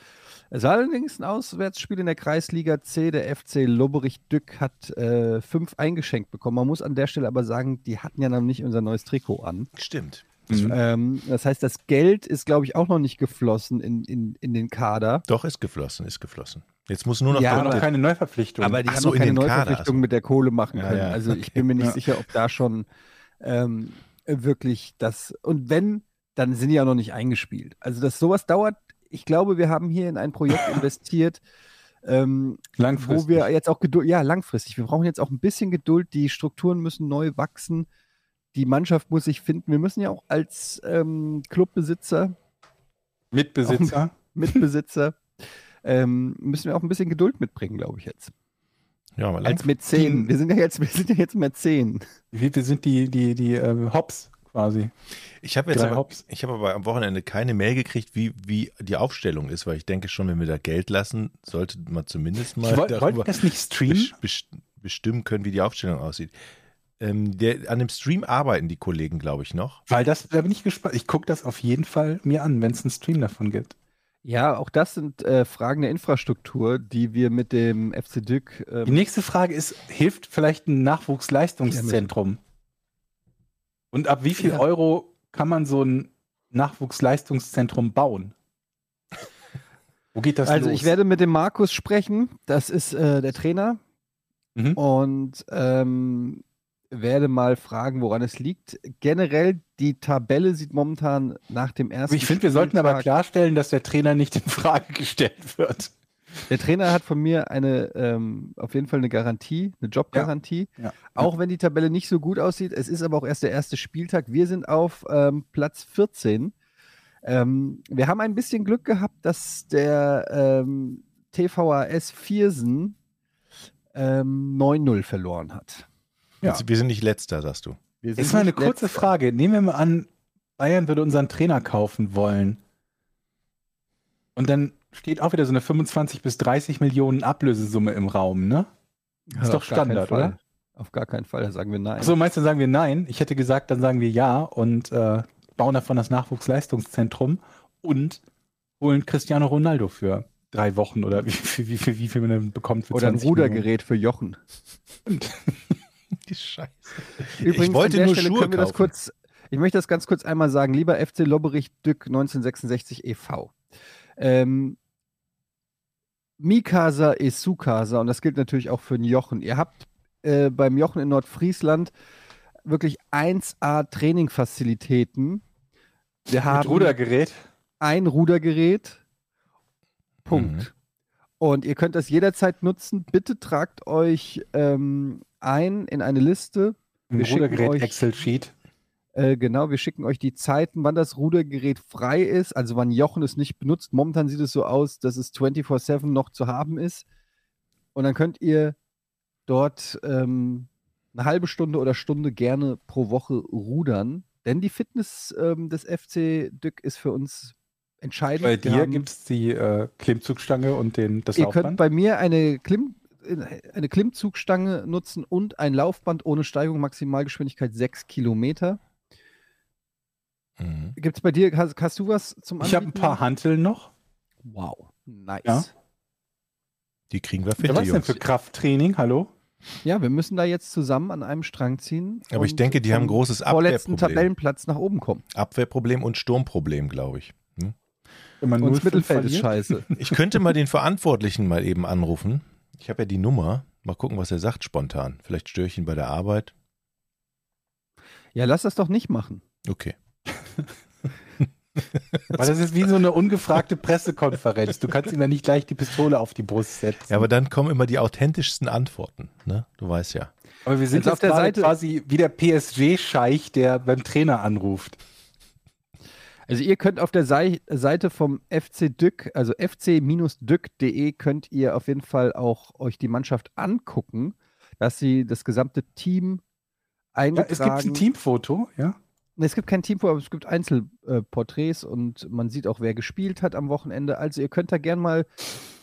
Es war allerdings ein Auswärtsspiel in der Kreisliga C. Der FC Lobberich-Dück hat äh, fünf eingeschenkt bekommen. Man muss an der Stelle aber sagen, die hatten ja noch nicht unser neues Trikot an. Stimmt. Mhm. Ähm, das heißt, das Geld ist, glaube ich, auch noch nicht geflossen in, in, in den Kader. Doch, ist geflossen, ist geflossen. Jetzt muss nur noch Ja, Aber noch keine Neuverpflichtung. Aber die Ach haben so, noch in keine den Kader, Neuverpflichtung also. mit der Kohle machen Ja, können. ja, Also ich bin mir nicht Ja. sicher, ob da schon ähm, wirklich das. Und wenn, dann sind die ja noch nicht eingespielt. Also dass sowas dauert. Ich glaube, wir haben hier in ein Projekt investiert, ähm, Langfristig. wo wir jetzt auch Geduld, ja langfristig. Wir brauchen jetzt auch ein bisschen Geduld. Die Strukturen müssen neu wachsen. Die Mannschaft muss sich finden. Wir müssen ja auch als ähm, Clubbesitzer Mitbesitzer. Mitbesitzer, ähm, müssen wir auch ein bisschen Geduld mitbringen, glaube ich jetzt. Ja, aber Als Mäzen. Wir sind ja jetzt, wir sind ja jetzt Mäzen. Wir, wir sind die, die, die äh, Hops quasi. ich habe jetzt aber, ich habe aber am Wochenende keine Mail gekriegt, wie, wie die Aufstellung ist, weil ich denke schon, wenn wir da Geld lassen, sollte man zumindest mal Ich wollt, wir das nicht streamen? bes- bes- bestimmen können, wie die Aufstellung aussieht. Ähm, der, an dem Stream arbeiten die Kollegen, glaube ich, noch. Weil das, da bin ich gespannt. Ich gucke das auf jeden Fall mir an, wenn es einen Stream davon gibt. Ja, auch das sind äh, Fragen der Infrastruktur, die wir mit dem FC Dück. Die Ähm, nächste Frage ist, hilft vielleicht ein Nachwuchsleistungszentrum? Und ab wie viel Ja. Euro kann man so ein Nachwuchsleistungszentrum bauen? Wo geht das also los? ich werde mit dem Markus sprechen. Das ist äh, der Trainer. Mhm. Und ähm, werde mal fragen, woran es liegt. Generell, die Tabelle sieht momentan nach dem ersten. ich finde, wir sollten aber klarstellen, dass der Trainer nicht in Frage gestellt wird. Der Trainer hat von mir eine, ähm, auf jeden Fall eine Garantie, eine Jobgarantie. Ja. Auch wenn die Tabelle nicht so gut aussieht. Es ist aber auch erst der erste Spieltag. Wir sind auf ähm, Platz 14. Ähm, wir haben ein bisschen Glück gehabt, dass der ähm, TVAS Viersen ähm, 9-0 verloren hat. Ja. Also wir sind nicht letzter, sagst du. Wir sind Jetzt mal eine kurze letzter. Frage. Nehmen wir mal an, Bayern würde unseren Trainer kaufen wollen. Und dann steht auch wieder so eine 25 bis 30 Millionen Ablösesumme im Raum, ne? Ja, Ist doch Standard, oder? Auf gar keinen Fall, da sagen wir nein. Achso, meinst du, dann sagen wir nein? Ich hätte gesagt, dann sagen wir ja und äh, bauen davon das Nachwuchsleistungszentrum und holen Cristiano Ronaldo für drei Wochen oder wie, wie, wie, wie, wie viel man dann bekommt für Oder ein 20 Millionen. Rudergerät für Jochen. Die Scheiße. Übrigens, ich wollte nur Stelle Schuhe können wir das kaufen. kurz, ich möchte das ganz kurz einmal sagen. Lieber FC Lobberich Dück 1966 e.V. Ähm, Mikasa ist Sukasa und das gilt natürlich auch für den Jochen. Ihr habt äh, beim Jochen in Nordfriesland wirklich 1A Trainingfazilitäten. Wir Mit haben Rudergerät. ein Rudergerät. Punkt. Mhm. Und ihr könnt das jederzeit nutzen. Bitte tragt euch ähm, ein in eine Liste. Ein Wir schicken Rudergerät euch- Excel-Sheet. Äh, genau, wir schicken euch die Zeiten, wann das Rudergerät frei ist, also wann Jochen es nicht benutzt. Momentan sieht es so aus, dass es 24-7 noch zu haben ist. Und dann könnt ihr dort ähm, eine halbe Stunde oder Stunde gerne pro Woche rudern. Denn die Fitness ähm, des FC Dück ist für uns entscheidend. Bei dir gibt es die äh, Klimmzugstange und den, das Ihr könnt Laufband. bei mir eine, Klimm, eine Klimmzugstange nutzen und ein Laufband ohne Steigung, Maximalgeschwindigkeit 6 Kilometer. Mhm. Gibt es bei dir, hast, hast du was zum ich habe ein Anbieten? paar Hanteln noch. Wow, nice. Ja. Die kriegen wir Ja, fit, was die denn Jungs. für Krafttraining? Hallo? Ja, wir müssen da jetzt zusammen an einem Strang ziehen. Aber ich denke, die haben ein großes vorletzten Abwehrproblem. Tabellenplatz nach oben kommen. Abwehrproblem und Sturmproblem, glaube ich. Hm? Wenn man Und das 0,5 Mittelfeld ist scheiße. Ich könnte mal den Verantwortlichen mal eben anrufen. Ich habe ja die Nummer. Mal gucken, was er sagt spontan. Vielleicht störe ich ihn bei der Arbeit. Ja, lass das doch nicht machen. Okay. Weil das ist wie so eine ungefragte Pressekonferenz. Du kannst ihm ja nicht gleich die Pistole auf die Brust setzen. Ja, aber dann kommen immer die authentischsten Antworten. Ne? Du weißt ja. Aber wir sind Also jetzt auf der Seite- quasi wie der PSG-Scheich, der beim Trainer anruft. Also ihr könnt auf der Sei Seite vom FC Dück, also fc-dück.de, könnt ihr auf jeden Fall auch euch die Mannschaft angucken, dass sie das gesamte Team Ja, eingetragen es gibt ein Teamfoto, ja. Nee, Es gibt kein Teamfoto, aber es gibt Einzelporträts und man sieht auch, wer gespielt hat am Wochenende. Also ihr könnt da gern mal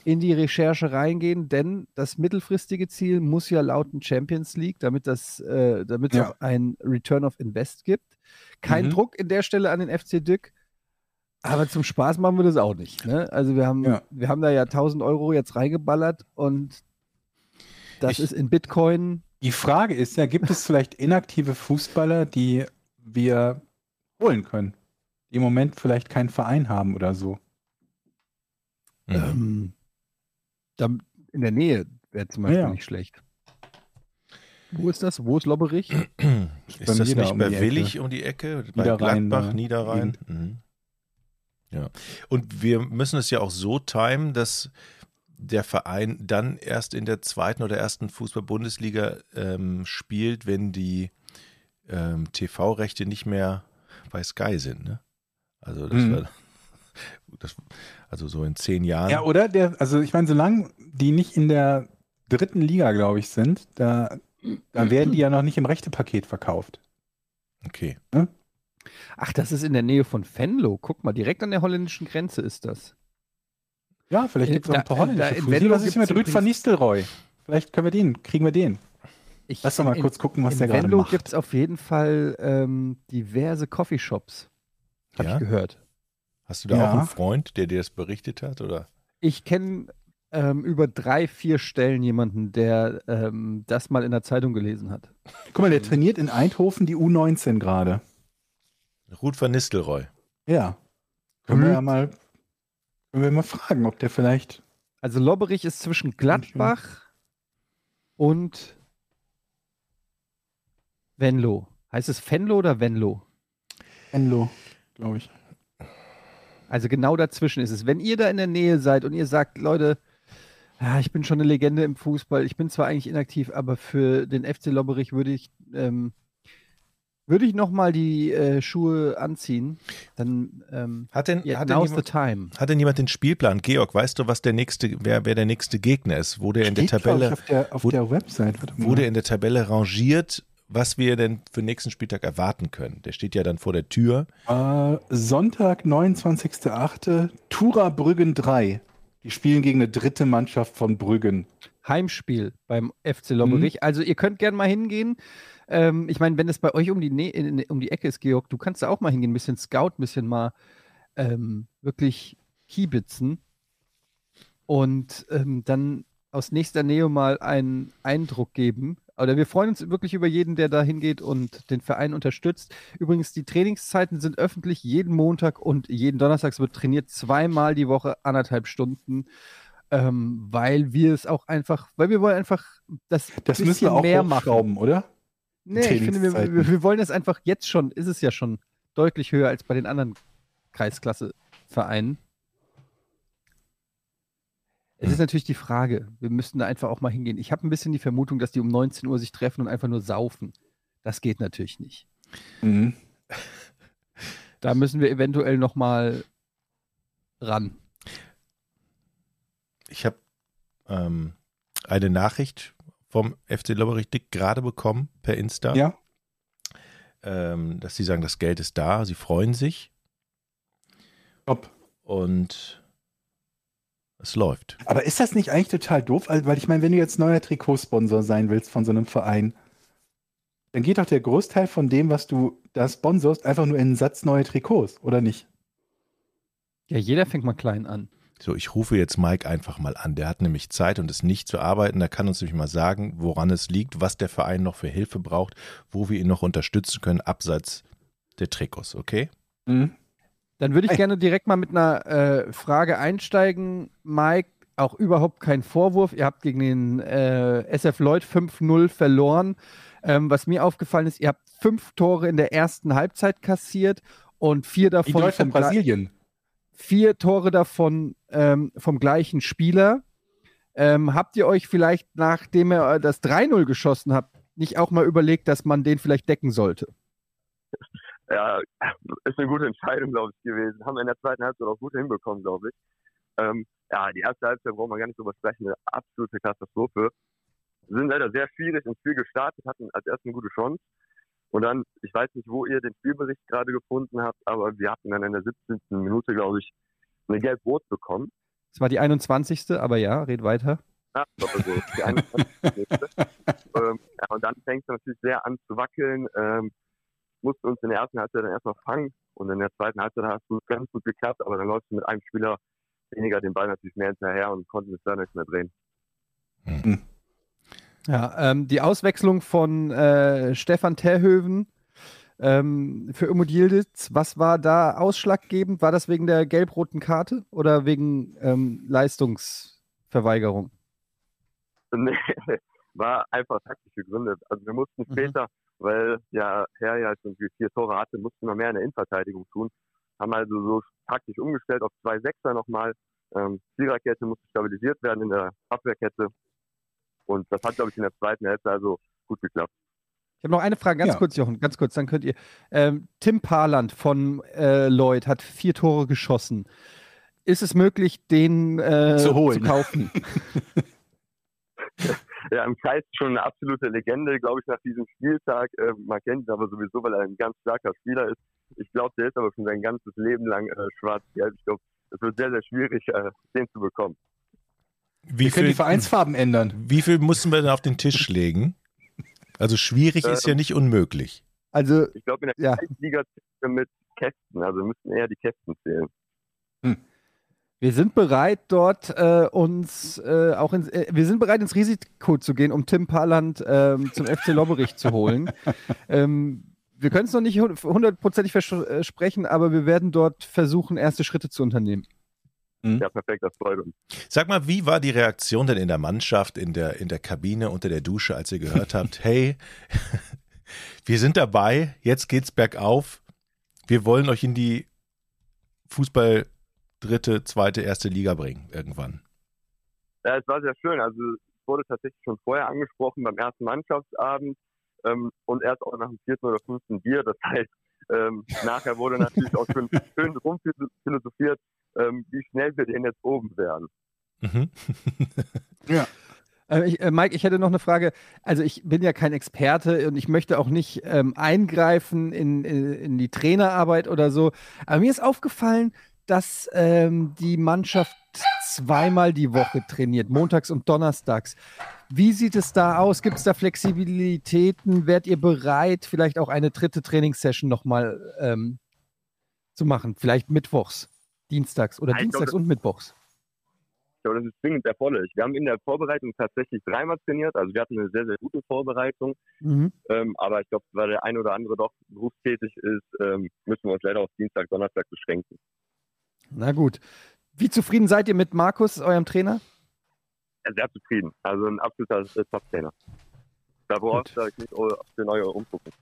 in die Recherche reingehen, denn das mittelfristige Ziel muss ja lauten Champions League, damit das, äh, damit es Ja. auch ein Return of Invest gibt. Kein Mhm. Druck in der Stelle an den FC Dück, aber zum Spaß machen wir das auch nicht. Ne? Also wir haben, Ja. wir haben da ja 1000 Euro jetzt reingeballert und das Ich- ist in Bitcoin. Die Frage ist ja, gibt es vielleicht inaktive Fußballer, die wir holen können? Die im Moment vielleicht keinen Verein haben oder so. Mhm. Ähm, in der Nähe wäre zum Beispiel Ja. nicht schlecht. Wo ist das? Wo ist Lobberich? Ist bei das nicht um bei Willig um die Ecke? Bei Niederrhein, Gladbach, da. Niederrhein? Mhm. Ja. Und wir müssen es ja auch so timen, dass der Verein dann erst in der zweiten oder ersten Fußball-Bundesliga ähm, spielt, wenn die ähm, TV-Rechte nicht mehr bei Sky sind. Ne? Also das Mhm. war das, also so in zehn Jahren. Ja, oder? Der, also ich meine, solange die nicht in der dritten Liga, glaube ich, sind, da, da werden die ja noch nicht im Rechtepaket verkauft. Okay. Ach, das ist in der Nähe von Venlo. Guck mal, direkt an der holländischen Grenze ist das. Ja, vielleicht Äh, gibt es auch da- ein paar holländische da in. Venlo Was ist mit Rüd van Nistelrooy? Vielleicht können wir den, kriegen wir den. Ich, Lass doch mal in, kurz gucken, was in der gerade macht. gibt es auf jeden Fall ähm, diverse Coffeeshops. Habe Ja? ich gehört. Hast du da Ja. auch einen Freund, der dir das berichtet hat? Oder? Ich kenne ähm, über drei, vier Stellen jemanden, der ähm, das mal in der Zeitung gelesen hat. Guck mal, der trainiert in Eindhoven die U19 gerade. Ruth van Nistelrooy. Ja. Können wir Rüd- ja mal, können wir mal fragen, ob der vielleicht. Also Lobberich ist zwischen Gladbach und Venlo. Heißt es Venlo oder Venlo? Enlo, glaube ich. Also genau dazwischen ist es. Wenn ihr da in der Nähe seid und ihr sagt, Leute, ja, ich bin schon eine Legende im Fußball, ich bin zwar eigentlich inaktiv, aber für den FC Lobberich würde ich, ähm, würde ich nochmal die äh, Schuhe anziehen, dann ähm, Hat denn, yeah, hat, denn now's the jemand, time. hat denn jemand den Spielplan? Georg, weißt du, was der nächste, wer, wer der nächste Gegner ist? Wo der in der Steht, Tabelle, Ich, auf der, auf wo- der Website. Wurde in der Tabelle rangiert, was wir denn für den nächsten Spieltag erwarten können. Der steht ja dann vor der Tür. Äh, Sonntag, 29.08. Tura Brüggen 3. Die spielen gegen eine dritte Mannschaft von Brüggen. Heimspiel beim FC Lobberich. Also ihr könnt gerne mal hingehen. Ähm, ich meine, wenn es bei euch um die, Nä in, um die Ecke ist, Georg, du kannst da auch mal hingehen, ein bisschen Scout, ein bisschen mal ähm, wirklich kiebitzen und ähm, dann aus nächster Nähe mal einen Eindruck geben. Oder wir freuen uns wirklich über jeden, der da hingeht und den Verein unterstützt. Übrigens, die Trainingszeiten sind öffentlich jeden Montag und jeden Donnerstag. Wird trainiert zweimal die Woche, anderthalb Stunden ähm, weil wir es auch einfach, weil wir wollen einfach das, Das bisschen müssen wir auch mehr machen. oder? Nee, ich finde, wir, wir wollen es einfach jetzt schon, ist es ja schon deutlich höher als bei den anderen Kreisklasse-Vereinen. Es ist natürlich die Frage, wir müssten da einfach auch mal hingehen. Ich habe ein bisschen die Vermutung, dass die um 19 Uhr sich treffen und einfach nur saufen. Das geht natürlich nicht. Mhm. Da müssen wir eventuell noch mal ran. Ich habe ähm, eine Nachricht vom FC Lobberich Dick gerade bekommen per Insta, Ja, ähm, dass sie sagen, das Geld ist da, sie freuen sich top. und es läuft. Aber ist das nicht eigentlich total doof? Also, Weil ich meine, wenn du jetzt neuer Trikotsponsor sein willst von so einem Verein, dann geht doch der Großteil von dem, was du da sponsorst, einfach nur in einen Satz neue Trikots, oder nicht? Ja, jeder fängt mal klein an. So, ich rufe jetzt Mike einfach mal an. Der hat nämlich Zeit und ist nicht zu arbeiten. Der kann uns nämlich mal sagen, woran es liegt, was der Verein noch für Hilfe braucht, wo wir ihn noch unterstützen können, abseits der Trikots, okay? Mhm. Dann würde ich Hey. gerne direkt mal mit einer äh, Frage einsteigen. Mike, auch überhaupt kein Vorwurf. Ihr habt gegen den äh, SF Lloyd 5-0 verloren. Ähm, was mir aufgefallen ist, ihr habt fünf Tore in der ersten Halbzeit kassiert und vier davon vom Gle- Brasilien. vier Tore davon ähm, vom gleichen Spieler. Ähm, habt ihr euch vielleicht, nachdem ihr äh, das 3-0 geschossen habt, nicht auch mal überlegt, dass man den vielleicht decken sollte? Ja, ist eine gute Entscheidung, glaube ich, gewesen. Haben wir in der zweiten Halbzeit auch gut hinbekommen, glaube ich. Ähm, ja, die erste Halbzeit brauchen wir gar nicht drüber sprechen. Eine absolute Katastrophe. Wir sind leider sehr schwierig ins Spiel gestartet, hatten als erste eine gute Chance. Und dann, ich weiß nicht, wo ihr den Spielbericht gerade gefunden habt, aber wir hatten dann in der 17. Minute, glaube ich, eine Gelb-Rot bekommen. Es war die 21. Aber ja, red weiter. Ja, also die 21. Minute. ähm, ja, und dann fängt es natürlich sehr an zu wackeln. Ähm, mussten uns in der ersten Halbzeit dann erstmal fangen und in der zweiten Halbzeit hat es ganz gut geklappt, aber dann läufst du mit einem Spieler weniger den Ball natürlich mehr hinterher und konnten es dann nicht mehr drehen. Ja, ähm, die Auswechslung von äh, Stefan Terhöven ähm, für Imodildiz, was war da ausschlaggebend? War das wegen der gelb-roten Karte oder wegen ähm, Leistungsverweigerung? Nee, war einfach taktisch gegründet. Also wir mussten Mhm. Weil ja Herr ja schon vier Tore hatte, mussten wir mehr in der Innenverteidigung tun. Haben also so taktisch umgestellt auf zwei Sechser nochmal. Ähm, Viererkette musste stabilisiert werden in der Abwehrkette. Und das hat, glaube ich, in der zweiten Hälfte also gut geklappt. Ich habe noch eine Frage, ganz Ja. kurz, Jochen, ganz kurz, dann könnt ihr. Ähm, Tim Parland von äh, Lloyd hat vier Tore geschossen. Ist es möglich, den äh, Zu holen. kaufen? Ja, im Kreis schon eine absolute Legende, glaube ich, nach diesem Spieltag. Äh, man kennt ihn aber sowieso, weil er ein ganz starker Spieler ist. Ich glaube, der ist aber schon sein ganzes Leben lang äh, schwarz-gelb. Ich glaube, es wird sehr, sehr schwierig, äh, den zu bekommen. Wie Wir können viel, die Vereinsfarben ändern. wie viel mussten wir denn auf den Tisch legen? Also schwierig ist ja nicht unmöglich. Also, Ich glaube, in der Ja. Wir mit Kästen, also wir müssten eher die Kästen zählen. Wir sind bereit, dort äh, uns äh, auch ins, äh, wir sind bereit, ins Risiko zu gehen, um Tim Parland ähm, zum FC Lobberich zu holen. ähm, wir können es noch nicht hund- hundertprozentig versprechen, aber wir werden dort versuchen, erste Schritte zu unternehmen. Ja, perfekt, das freut uns. Sag mal, wie war die Reaktion denn in der Mannschaft, in der, in der Kabine, unter der Dusche, als ihr gehört habt, hey, wir sind dabei, jetzt geht's bergauf, wir wollen euch in die Fußball dritte, zweite, erste Liga bringen, irgendwann. Ja, es war sehr schön. Also es wurde tatsächlich schon vorher angesprochen beim ersten Mannschaftsabend ähm, und erst auch nach dem vierten oder fünften Bier. Das heißt, ähm, nachher wurde natürlich auch schon schön rumphilosophiert, ähm, wie schnell wir denn jetzt oben werden. Mhm. Äh, ich, äh, Mike, ich hätte noch eine Frage. Also ich bin ja kein Experte und ich möchte auch nicht ähm, eingreifen in, in, in die Trainerarbeit oder so. Aber mir ist aufgefallen, dass ähm, die Mannschaft zweimal die Woche trainiert, montags und donnerstags. Wie sieht es da aus? Gibt es da Flexibilitäten? Wärt ihr bereit, vielleicht auch eine dritte Trainingssession nochmal ähm, zu machen? Vielleicht mittwochs, dienstags oder ich dienstags glaube, und mittwochs? Ich glaube, das ist zwingend erforderlich. Wir haben in der Vorbereitung tatsächlich dreimal trainiert. Also wir hatten eine sehr, sehr gute Vorbereitung. Mhm. Ähm, aber ich glaube, weil der ein oder andere doch berufstätig ist, ähm, müssen wir uns leider auf Dienstag, Donnerstag beschränken. Na gut. Wie zufrieden seid ihr mit Markus, eurem Trainer? Ja, Sehr zufrieden. Also ein absoluter Top-Trainer. Da brauchst du euch nicht auf den neue umgucken.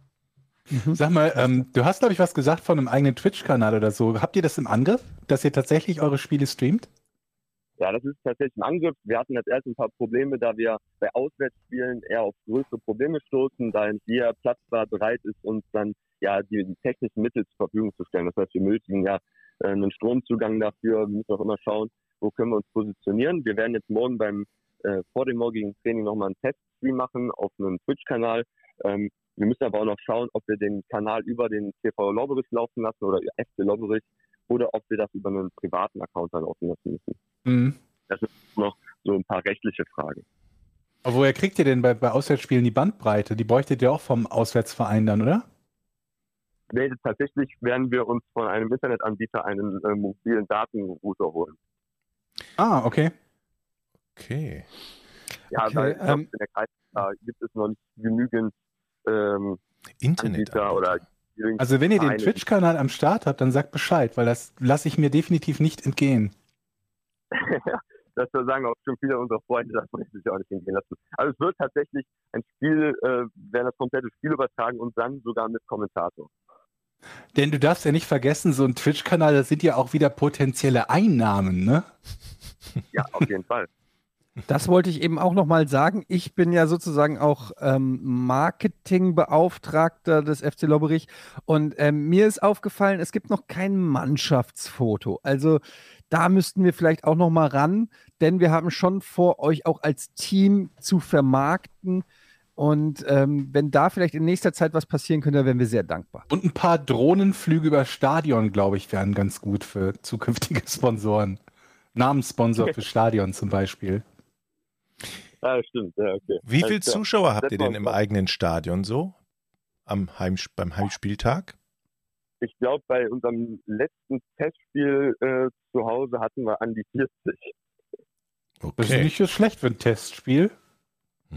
Mhm. Sag mal, ähm, du hast, glaube ich, was gesagt von einem eigenen Twitch-Kanal oder so. Habt ihr das im Angriff, dass ihr tatsächlich eure Spiele streamt? Ja, das ist tatsächlich ein Angriff. Wir hatten jetzt erst ein paar Probleme, da wir bei Auswärtsspielen eher auf größere Probleme stoßen, da nicht jeder Platzbar bereit ist, uns dann ja die, die technischen Mittel zur Verfügung zu stellen. Das heißt, wir benötigen ja einen Stromzugang dafür. Wir müssen auch immer schauen, wo können wir uns positionieren. Wir werden jetzt morgen beim äh, vor dem morgigen Training nochmal einen Teststream machen auf einem Twitch-Kanal. Ähm, wir müssen aber auch noch schauen, ob wir den Kanal über den TV Lobberich laufen lassen oder FC Lobberich oder ob wir das über einen privaten Account dann laufen lassen müssen. Mhm. So ein paar rechtliche Fragen. Aber woher kriegt ihr denn bei, bei Auswärtsspielen die Bandbreite? Die bräuchtet ihr auch vom Auswärtsverein dann, oder? Nee, tatsächlich werden wir uns von einem Internetanbieter einen äh, mobilen Datenrouter holen. Ah, okay. Okay. Ja, Okay, weil ähm, in der Kreis da gibt es noch nicht genügend ähm, Internet. Anbieter oder Also wenn ihr den. Twitch-Kanal am Start habt, dann sagt Bescheid, weil das lasse ich mir definitiv nicht entgehen. das sagen auch schon viele unserer Freunde, das möchte ich auch nicht hingehen lassen. Also es wird tatsächlich ein Spiel, äh, werden das komplette Spiel übertragen und dann sogar mit Kommentator. Denn du darfst ja nicht vergessen, so ein Twitch-Kanal, das sind ja auch wieder potenzielle Einnahmen, ne? Ja, auf jeden Fall. Das wollte ich eben auch nochmal sagen. Ich bin ja sozusagen auch ähm, Marketingbeauftragter des FC Lobberich und ähm, mir ist aufgefallen, es gibt noch kein Mannschaftsfoto. Also da müssten wir vielleicht auch nochmal ran, denn wir haben schon vor, euch auch als Team zu vermarkten. Und ähm, wenn da vielleicht in nächster Zeit was passieren könnte, wären wir sehr dankbar. Und ein paar Drohnenflüge über Stadion, glaube ich, wären ganz gut für zukünftige Sponsoren. Namenssponsor für Stadion zum Beispiel. Ja, stimmt. Ja, okay. Wie viele. Zuschauer habt ihr denn im eigenen Stadion so? Am Heim, beim Heimspieltag? Ich glaube, bei unserem letzten Testspiel äh, zu Hause hatten wir an die 40. Das ist Okay. nicht so schlecht für ein Testspiel.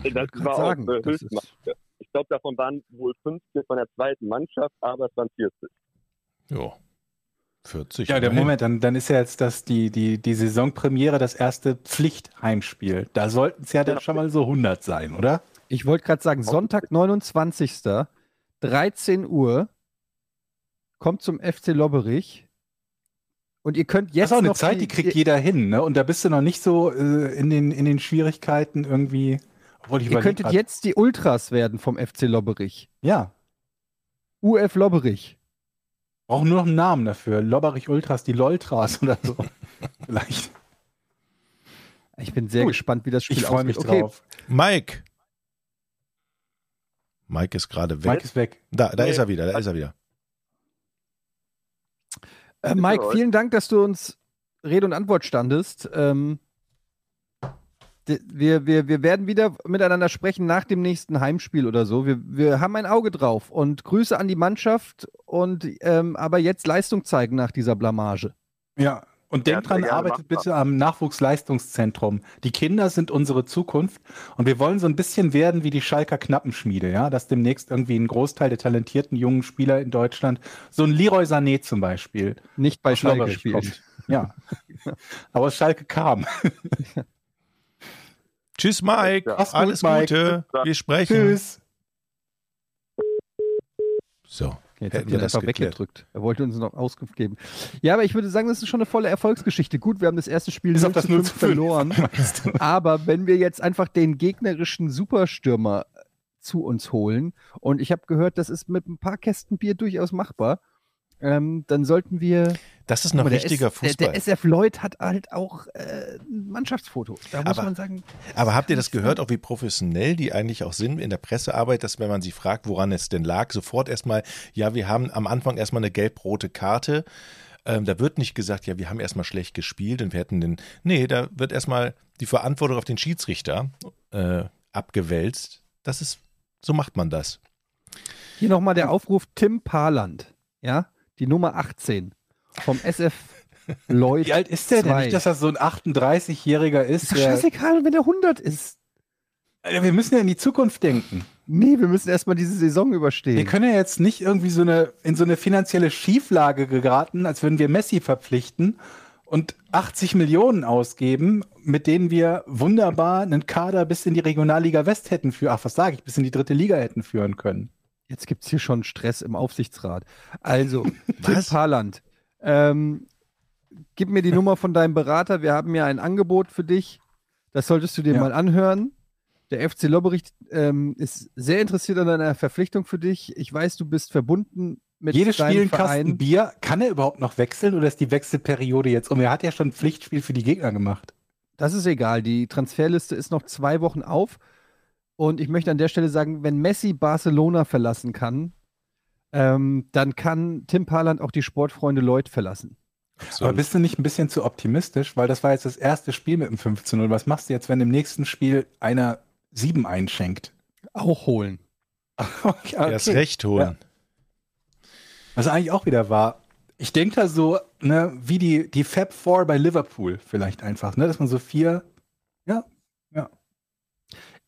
Ich Das war sagen, auch das ist- Höchstmacht. Ich glaube, davon waren wohl 15 von der zweiten Mannschaft, aber es waren 40. Jo. 40. Ja, der immerhin. Moment, dann, dann ist ja jetzt das die, die, die Saisonpremiere das erste Pflichtheimspiel. Da sollten es ja dann Genau. schon mal so 100 sein, oder? Ich wollte gerade sagen, Sonntag, 29. 13 Uhr kommt zum FC Lobberich. Und ihr könnt Das jetzt ist auch eine noch Zeit, die kriegt jeder hin, ne? Und da bist du noch nicht so äh, in, den, in den Schwierigkeiten irgendwie. Obwohl ich Ihr könntet grad- jetzt die Ultras werden vom FC Lobberich. Ja, UF Lobberich. brauchen nur noch einen Namen dafür. Lobberich Ultras, die Loltras oder so. Vielleicht. Ich bin sehr Gut. gespannt, wie das Spiel Ich freue mich ausgeht. Okay, drauf. Mike. Mike ist gerade weg. Mike ist weg. Da, da Nee. ist er wieder, da ist er wieder. Äh, Mike, vielen Dank, dass du uns Rede und Antwort standest. Ähm, wir, wir, wir werden wieder miteinander sprechen nach dem nächsten Heimspiel oder so. Wir, wir haben ein Auge drauf und Grüße an die Mannschaft und ähm, aber jetzt Leistung zeigen nach dieser Blamage. Ja. Und Ja, denk sehr dran, arbeitet machbar. bitte am Nachwuchsleistungszentrum. Die Kinder sind unsere Zukunft und wir wollen so ein bisschen werden wie die Schalker Knappenschmiede, ja, dass demnächst irgendwie ein Großteil der talentierten jungen Spieler in Deutschland, so ein Leroy Sané zum Beispiel, Nicht bei Schalke spielt. kommt. Ja. Aber Schalke kam. Tschüss, Mike. Ja. Mach's gut, Alles Mike. Gute. Wir sprechen. Tschüss. So. Jetzt Hätten hat wir ihn das einfach geklärt. weggedrückt. Er wollte uns noch Auskunft geben. Ja, aber ich würde sagen, das ist schon eine volle Erfolgsgeschichte. Gut, wir haben das erste Spiel Bis 0 auf das zu 0 5 zu 5. verloren. Aber wenn wir jetzt einfach den gegnerischen Superstürmer zu uns holen, und ich habe gehört, das ist mit ein paar Kästen Bier durchaus machbar, ähm, dann sollten wir. Das ist noch mal, der richtiger S- Fußball. Der, der SF Lloyd hat halt auch äh, ein Mannschaftsfoto. Da muss Aber- man sagen. Aber habt ihr das gehört, auch wie professionell die eigentlich auch sind in der Pressearbeit, dass wenn man sie fragt, woran es denn lag, sofort erstmal, ja, wir haben am Anfang erstmal eine gelb-rote Karte. Ähm, da wird nicht gesagt, ja, wir haben erstmal schlecht gespielt und wir hätten den. Nee, da wird erstmal die Verantwortung auf den Schiedsrichter äh, abgewälzt. Das ist, so macht man das. Hier nochmal der Aufruf: Tim Parland, ja, die Nummer 18 vom SF Lloyd. Wie alt ist der denn? Zwei. Nicht, dass das so ein 38-Jähriger ist. ist scheißegal, wenn er 100 ist. Äh, wir müssen ja in die Zukunft denken. Nee, wir müssen erstmal diese Saison überstehen. Wir können ja jetzt nicht irgendwie so eine, in so eine finanzielle Schieflage geraten, als würden wir Messi verpflichten und 80 Millionen ausgeben, mit denen wir wunderbar einen Kader bis in die Regionalliga West hätten für, ach, was sage ich, bis in die dritte Liga hätten führen können. Jetzt gibt es hier schon Stress im Aufsichtsrat. Also, Tim Was? Parland, ähm, gib mir die Nummer von deinem Berater. Wir haben ja ein Angebot für dich. Das solltest du dir Ja. mal anhören. Der FC Lobberich ähm, ist sehr interessiert an einer Verpflichtung für dich. Ich weiß, du bist verbunden mit Jedes deinem Spiel ein. Kasten Bier. Kann er überhaupt noch wechseln oder ist die Wechselperiode jetzt um? Er hat ja schon ein Pflichtspiel für die Gegner gemacht. Das ist egal. Die Transferliste ist noch zwei Wochen auf. Und ich möchte an der Stelle sagen, wenn Messi Barcelona verlassen kann, ähm, dann kann Tim Parland auch die Sportfreunde Lloyd verlassen. Aber bist du nicht ein bisschen zu optimistisch? Weil das war jetzt das erste Spiel mit dem 15-0. Was machst du jetzt, wenn im nächsten Spiel einer 7 einschenkt? Auch holen. Okay, Erst recht holen. Was eigentlich auch wieder war. Ich denke da so, ne, wie die, die Fab Four bei Liverpool vielleicht einfach, ne, dass man so vier,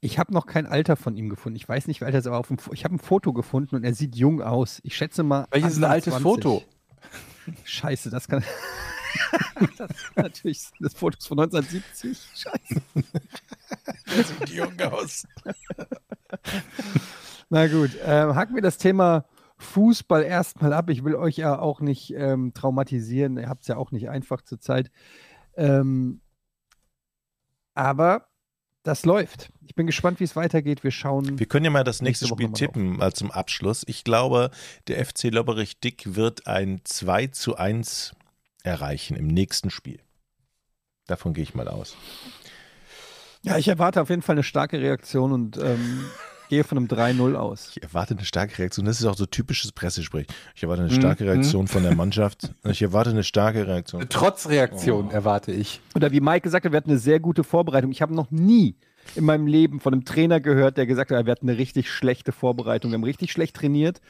Ich habe noch kein Alter von ihm gefunden. Ich weiß nicht, wie alt er ist, aber auf dem, ich habe ein Foto gefunden und er sieht jung aus. Ich schätze mal. welches ist ein altes 20. Foto? Scheiße, das kann. das ist natürlich das Foto ist von 1970. Scheiße. Sieht jung aus. Na gut, ähm, hacken wir das Thema Fußball erstmal ab. Ich will euch ja auch nicht ähm, traumatisieren. Ihr habt es ja auch nicht einfach zurzeit. Ähm, aber das läuft. Ich bin gespannt, wie es weitergeht. Wir schauen. Wir können ja mal das nächste Nächste Spiel tippen, mal zum Abschluss. Ich glaube, der FC Lobberich Dick wird ein 2 zu 1 erreichen im nächsten Spiel. Davon gehe ich mal aus. Ja, ich erwarte auf jeden Fall eine starke Reaktion und ähm, gehe von einem 3-0 aus. Ich erwarte eine starke Reaktion. Das ist auch so typisches Pressesprech. Ich erwarte eine Mhm. starke Reaktion von der Mannschaft. Ich erwarte eine starke Reaktion. Trotz Reaktion Oh. erwarte ich. Oder wie Mike gesagt hat, wir hatten eine sehr gute Vorbereitung. Ich habe noch nie in meinem Leben von einem Trainer gehört, der gesagt hat, wir hatten eine richtig schlechte Vorbereitung. Wir haben richtig schlecht trainiert.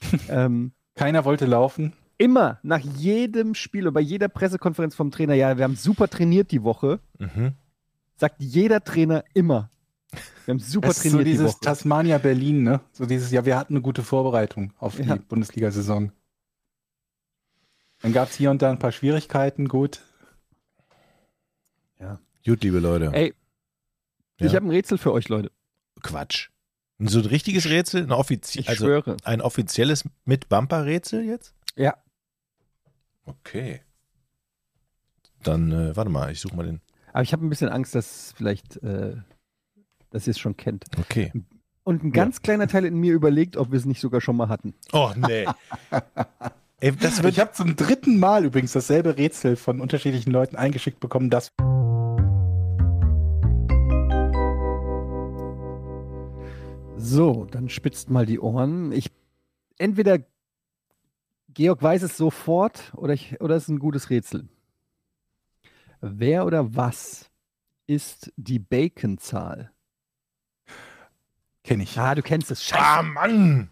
ähm, Keiner wollte laufen. immer nach jedem Spiel oder bei jeder Pressekonferenz vom Trainer, ja, wir haben super trainiert die Woche, Mhm. sagt jeder Trainer immer. Wir haben super Das ist so trainiert die dieses. Tasmania Berlin, ne? So dieses, ja, wir hatten eine gute Vorbereitung auf die Ja. Bundesliga-Saison. Dann gab es hier und da ein paar Schwierigkeiten, gut. Gut, liebe Leute. Ey, Ja. ich habe ein Rätsel für euch, Leute. Quatsch. So ein richtiges Rätsel? Ein, offizie Ich also schwöre. ein offizielles mit Bumper-Rätsel jetzt? Ja. Okay. Dann, äh, warte mal, ich suche mal den. Aber ich habe ein bisschen Angst, dass vielleicht, äh, dass ihr es schon kennt. Okay. Und ein ganz kleiner Teil in mir überlegt, ob wir es nicht sogar schon mal hatten. Oh, nee. Ey, das wird Ich habe zum dritten Mal übrigens dasselbe Rätsel von unterschiedlichen Leuten eingeschickt bekommen, das So, dann spitzt mal die Ohren. Ich entweder Georg weiß es sofort oder, ich, oder es ist ein gutes Rätsel. Wer oder was ist die Bacon-Zahl? Kenne ich. Ah, du kennst es. Scheiße. Ah, Mann!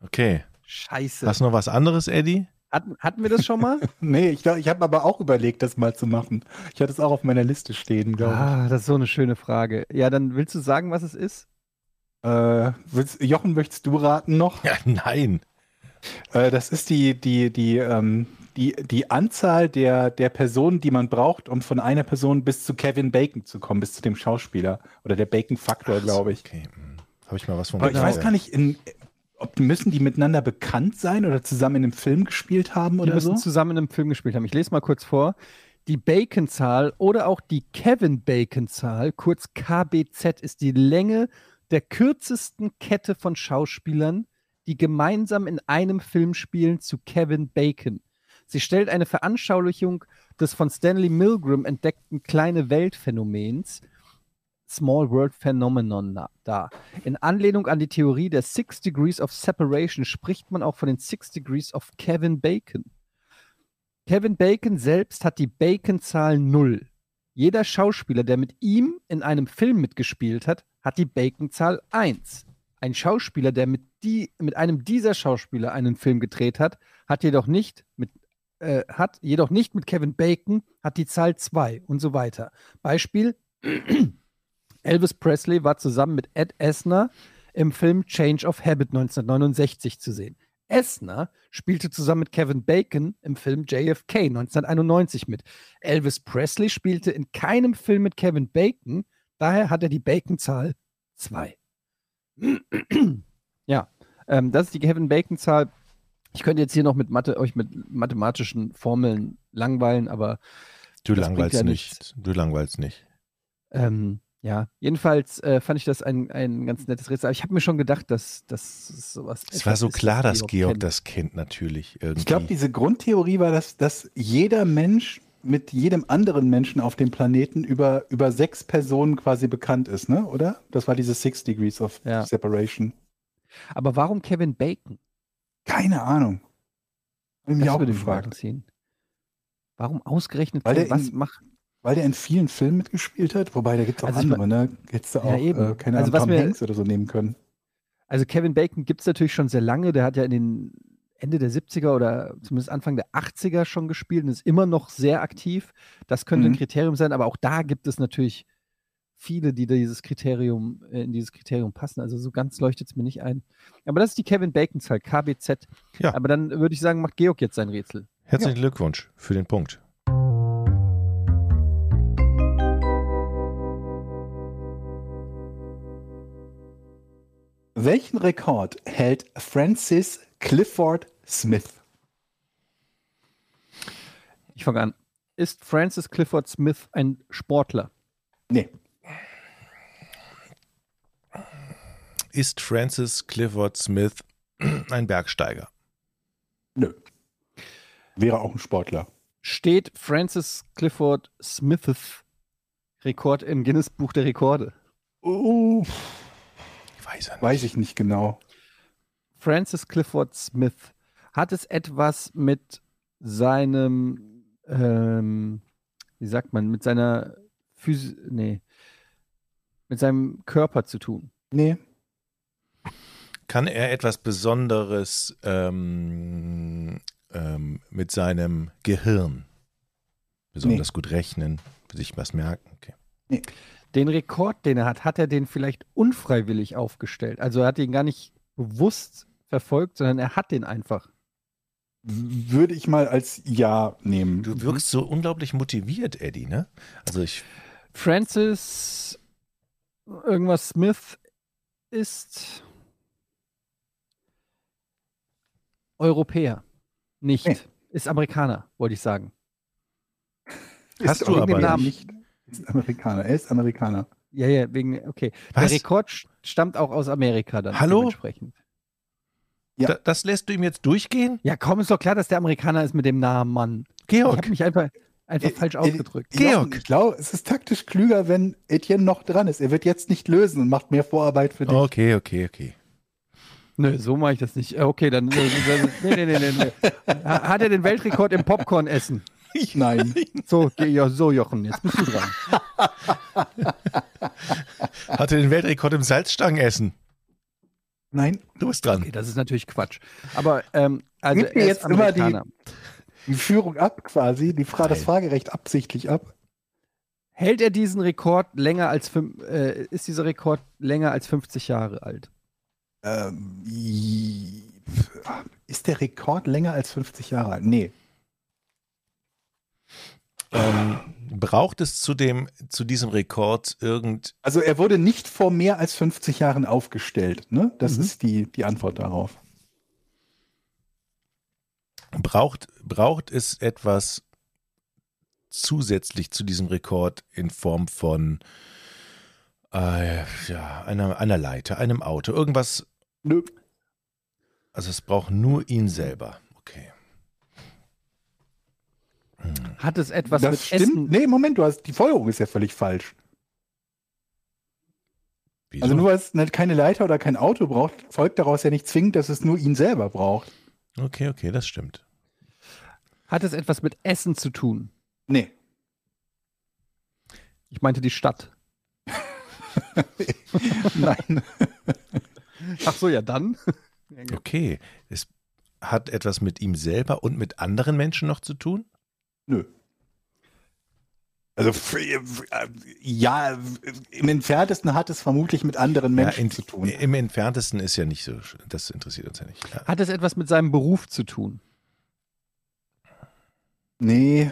Okay. Scheiße. Hast du noch was anderes, Eddie? Hatten, hatten wir das schon mal? Nee, ich, ich habe aber auch überlegt, das mal zu machen. Ich hatte es auch auf meiner Liste stehen, glaube ah, das ist so eine schöne Frage. Ja, dann willst du sagen, was es ist? ich. Äh, willst, Jochen, möchtest du raten noch? Ja, nein. Äh, das ist die, die, die, ähm, die, die Anzahl der, der Personen, die man braucht, um von einer Person bis zu Kevin Bacon zu kommen, bis zu dem Schauspieler. Oder der Bacon-Faktor, glaube ich. Okay. Habe ich mal was von Aber ich weiß gar nicht, in, ob müssen die miteinander bekannt sein oder zusammen in einem Film gespielt haben Die oder müssen so? zusammen in einem Film gespielt haben. Ich lese mal kurz vor. Die Bacon-Zahl oder auch die Kevin-Bacon-Zahl, kurz KBZ, ist die Länge der kürzesten Kette von Schauspielern, die gemeinsam in einem Film spielen, zu Kevin Bacon. Sie stellt eine Veranschaulichung des von Stanley Milgram entdeckten kleine Weltphänomens, Small World Phenomenon, dar. In Anlehnung an die Theorie der Six Degrees of Separation spricht man auch von den Six Degrees of Kevin Bacon. Kevin Bacon selbst hat die Bacon-Zahl 0. Jeder Schauspieler, der mit ihm in einem Film mitgespielt hat, hat die Bacon-Zahl 1. Ein Schauspieler, der mit, die, mit einem dieser Schauspieler einen Film gedreht hat, hat jedoch nicht mit äh, hat jedoch nicht mit Kevin Bacon, hat die Zahl 2 und so weiter. Beispiel: Elvis Presley war zusammen mit Ed Asner im Film Change of Habit 1969 zu sehen. Essner spielte zusammen mit Kevin Bacon im Film JFK 1991 mit. Elvis Presley spielte in keinem Film mit Kevin Bacon, daher hat er die Bacon-Zahl 2. ja, ähm, das ist die Kevin Bacon-Zahl. Ich könnte jetzt hier noch mit Mathe, euch mit mathematischen Formeln langweilen, aber Du Das langweilst ja nicht. nichts. Du langweilst nicht. ähm, ja, jedenfalls äh, fand ich das ein, ein ganz nettes Rätsel. Aber ich habe mir schon gedacht, dass es sowas. Es war so ist, klar, was dass Georg kennt. das kennt, natürlich. Irgendwie. Ich glaube, diese Grundtheorie war, dass, dass jeder Mensch mit jedem anderen Menschen auf dem Planeten über, über sechs Personen quasi bekannt ist, ne? Oder? Das war diese Six Degrees of Ja. Separation. Aber warum Kevin Bacon? Keine Ahnung. Ich mich Das auch würde gefragt. interessieren. Warum ausgerechnet Weil der Was in- macht? Weil der in vielen Filmen mitgespielt hat. Wobei, da gibt es auch Also andere, ne? Hättest du Ja, auch, eben. äh, keine Also Ahnung, was Tom Hanks oder so nehmen können. Also Kevin Bacon gibt es natürlich schon sehr lange. Der hat ja in den Ende der 70er oder zumindest Anfang der 80er schon gespielt und ist immer noch sehr aktiv. Das könnte ein Mhm. Kriterium sein, aber auch da gibt es natürlich viele, die dieses Kriterium, äh, in dieses Kriterium passen. Also so ganz leuchtet es mir nicht ein. Aber das ist die Kevin Bacon-Zahl, KBZ. Ja. Aber dann würde ich sagen, macht Georg jetzt sein Rätsel. Herzlichen Glückwunsch für den Punkt. Welchen Rekord hält Francis Clifford Smith? Ich fange an. Ist Francis Clifford Smith ein Sportler? Nee. Ist Francis Clifford Smith ein Bergsteiger? Nö. Wäre auch ein Sportler. Steht Francis Clifford Smiths Rekord im Guinness Buch der Rekorde? Oh, Ich weiß ja nicht. weiß ich nicht genau. Francis Clifford Smith. Hat es etwas mit seinem, ähm, wie sagt man, mit seiner Physi nee, mit seinem Körper zu tun? Nee. Kann er etwas Besonderes ähm, ähm, mit seinem Gehirn besonders gut rechnen, sich was merken? Okay. Den Rekord, den er hat, hat er den vielleicht unfreiwillig aufgestellt. Also er hat ihn gar nicht bewusst verfolgt, sondern er hat den einfach. Würde ich mal als Ja nehmen. Du wirkst so unglaublich motiviert, Eddie, ne? Also ich, Francis irgendwas Smith ist Europäer. Nicht. Nee. Ist Amerikaner, wollte ich sagen. Hast Ist du aber irgendwie nicht. nicht. Ist Amerikaner. Er ist Amerikaner. Ja, ja, wegen, okay. Was? Der Rekord st- stammt auch aus Amerika dann. Hallo? Dementsprechend. Ja. da, das lässt du ihm jetzt durchgehen? Ja, komm, ist doch klar, dass der Amerikaner ist mit dem Namen Mann. Ich Georg, habe mich einfach, einfach Äh, falsch äh, ausgedrückt. Georg. Ich glaube, es ist taktisch klüger, wenn Etienne noch dran ist. Er wird jetzt nicht lösen und macht mehr Vorarbeit für dich. okay, okay, okay. Nö, so mache ich das nicht. Äh, Okay, dann. äh, Nee, nee, nee, nee, nee. Ha- Hat er den Weltrekord im Popcorn-Essen? Nein. So, so, Jochen, jetzt bist du dran. Hatte den Weltrekord im Salzstangenessen. Nein. Du bist dran. Okay, das ist natürlich Quatsch. Aber, ähm, also. Gib mir er jetzt immer die-. Die Führung ab quasi, die Fra das Nein. Fragerecht absichtlich ab. Hält er diesen Rekord länger als. fünf- Äh, ist dieser Rekord länger als 50 Jahre alt? Ähm, ist der Rekord länger als 50 Jahre alt? Nee. Ähm, braucht es zu, dem, zu diesem Rekord irgend. Also er wurde nicht vor mehr als 50 Jahren aufgestellt. Ne? Das Mhm. ist die, die Antwort darauf. Braucht, braucht es etwas zusätzlich zu diesem Rekord in Form von äh, ja, einer, einer Leiter, einem Auto, irgendwas? Nö. Also es braucht nur ihn selber. Okay. Hm. Hat es etwas das mit stimmt. Essen? Nee, Moment, du hast, die Folgerung ist ja völlig falsch. Wieso? Also nur weil es nicht keine Leiter oder kein Auto braucht, folgt daraus ja nicht zwingend, dass es nur ihn selber braucht. okay, okay, das stimmt. Hat es etwas mit Essen zu tun? Nee. Ich meinte die Stadt. Nein. Ach so, ja, dann. Okay. Es hat etwas mit ihm selber und mit anderen Menschen noch zu tun? Nö. Also äh, ja, im entferntesten hat es vermutlich mit anderen Ja, Menschen in, zu tun. Im entferntesten ist ja nicht so, das interessiert uns ja nicht. Ja. Hat es etwas mit seinem Beruf zu tun? Nee.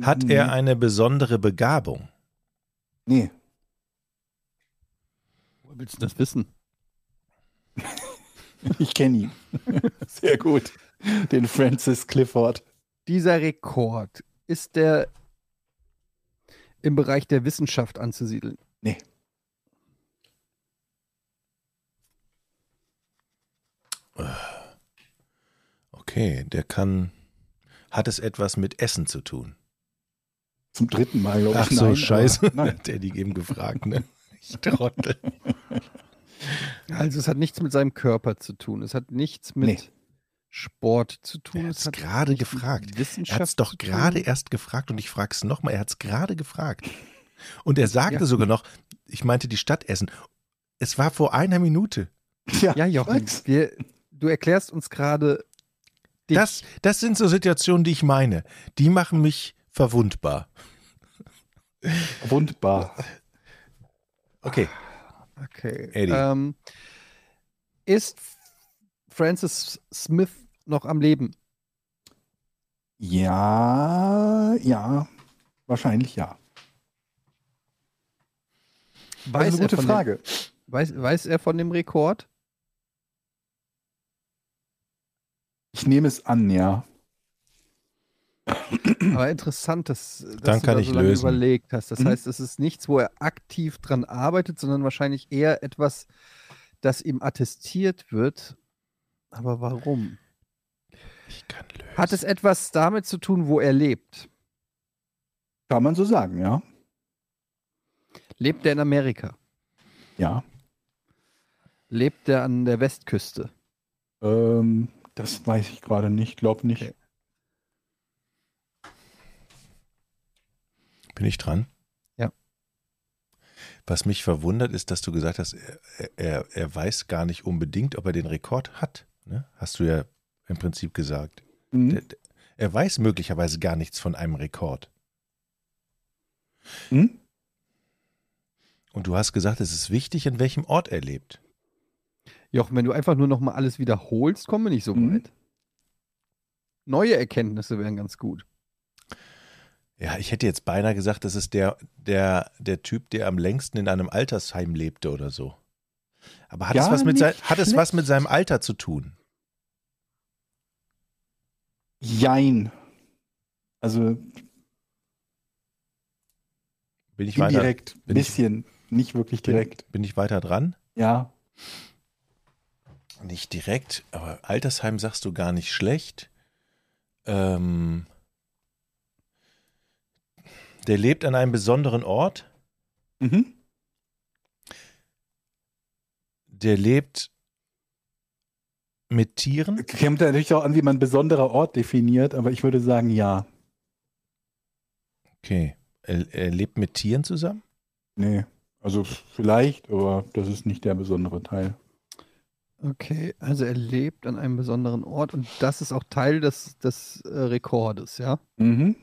Hat nee. er eine besondere Begabung? Nee. Woher willst du das wissen? Ich kenne ihn. Sehr gut. Den Francis Clifford. Dieser Rekord, ist der im Bereich der Wissenschaft anzusiedeln? Nee. Okay, der kann. Hat es etwas mit Essen zu tun? Zum dritten Mal, glaube ich. Ach so, nein, scheiße. Nein. Hat der die eben gefragt, ne? Ich trottel. Also es hat nichts mit seinem Körper zu tun. Es hat nichts mit Nee. Sport zu tun. Er es hat's hat gerade nichts mit gefragt. Er hat es doch gerade erst gefragt und ich frage es nochmal. Er hat es gerade gefragt. Und er sagte Ja. sogar noch, ich meinte die Stadt Essen. Es war vor einer Minute. Ja, Ja, Jochen, wir, du erklärst uns gerade. Das, das sind so Situationen, die ich meine. Die machen mich verwundbar. Wundbar. Okay. Okay. Eddie. Ähm, ist Francis Smith noch am Leben? Ja, ja. Wahrscheinlich ja. Das Weiß, ist eine gute Frage. Dem, weiß, weiß er von dem Rekord? Ich nehme es an, ja. Aber interessant, dass, dass Dann du kann da ich so lange lösen. überlegt hast. Das Mhm. heißt, es ist nichts, wo er aktiv dran arbeitet, sondern wahrscheinlich eher etwas, das ihm attestiert wird. Aber warum? Ich kann lösen. Hat es etwas damit zu tun, wo er lebt? Kann man so sagen, ja. Lebt er in Amerika? Ja. Lebt er an der Westküste? Ähm, das weiß ich gerade nicht, glaub nicht. Okay. Bin ich dran? Ja. Was mich verwundert, ist, dass du gesagt hast, er, er, er weiß gar nicht unbedingt, ob er den Rekord hat. Ne? Hast du ja im Prinzip gesagt. Mhm. Der- der- Er weiß möglicherweise gar nichts von einem Rekord. Hm? Und du hast gesagt, es ist wichtig, in welchem Ort er lebt. Jochen, wenn du einfach nur noch mal alles wiederholst, kommen wir nicht so Mhm. weit. Neue Erkenntnisse wären ganz gut. Ja, ich hätte jetzt beinahe gesagt, das ist der, der, der Typ, der am längsten in einem Altersheim lebte oder so. Aber hat, Ja, es, was mit, sein, hat es was mit seinem Alter zu tun? Jein. Also Bin ich, weiter, indirekt, bin ich- bisschen, nicht wirklich direkt. bin ich weiter dran? Ja. Nicht direkt, aber Altersheim sagst du gar nicht schlecht. Ähm, der lebt an einem besonderen Ort. Mhm. Der lebt mit Tieren. Kommt natürlich auch an, wie man besonderer Ort definiert, aber ich würde sagen, ja. Okay. Er, er lebt mit Tieren zusammen? Nee. Also vielleicht, aber das ist nicht der besondere Teil. Okay, also er lebt an einem besonderen Ort und das ist auch Teil des, des äh, Rekordes, ja? Mhm.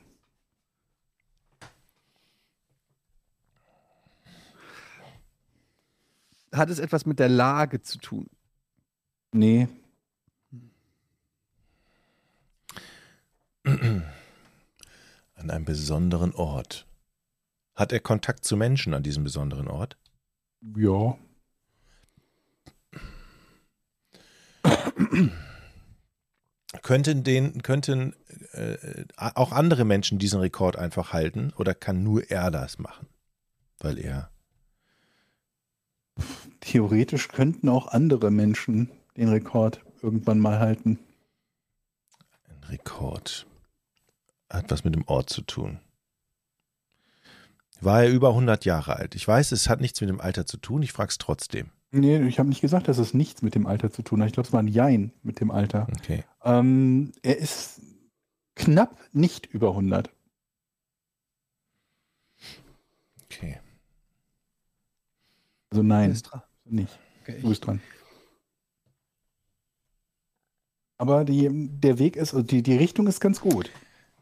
Hat es etwas mit der Lage zu tun? Nee. An einem besonderen Ort. Hat er Kontakt zu Menschen an diesem besonderen Ort? Ja. Könnten, den, könnten äh, auch andere Menschen diesen Rekord einfach halten oder kann nur er das machen? Weil er. Theoretisch könnten auch andere Menschen den Rekord irgendwann mal halten. Ein Rekord. Hat was mit dem Ort zu tun. War er über 100 Jahre alt? Ich weiß, es hat nichts mit dem Alter zu tun. Ich frage es trotzdem. Nee, ich habe nicht gesagt, dass es nichts mit dem Alter zu tun hat. Ich glaube, es war ein Jein mit dem Alter. Okay. Ähm, er ist knapp nicht über 100. Okay. Also nein, Ist dran. Nicht. Okay, Du bist dran. Aber die, der Weg ist, also die, die Richtung ist ganz gut.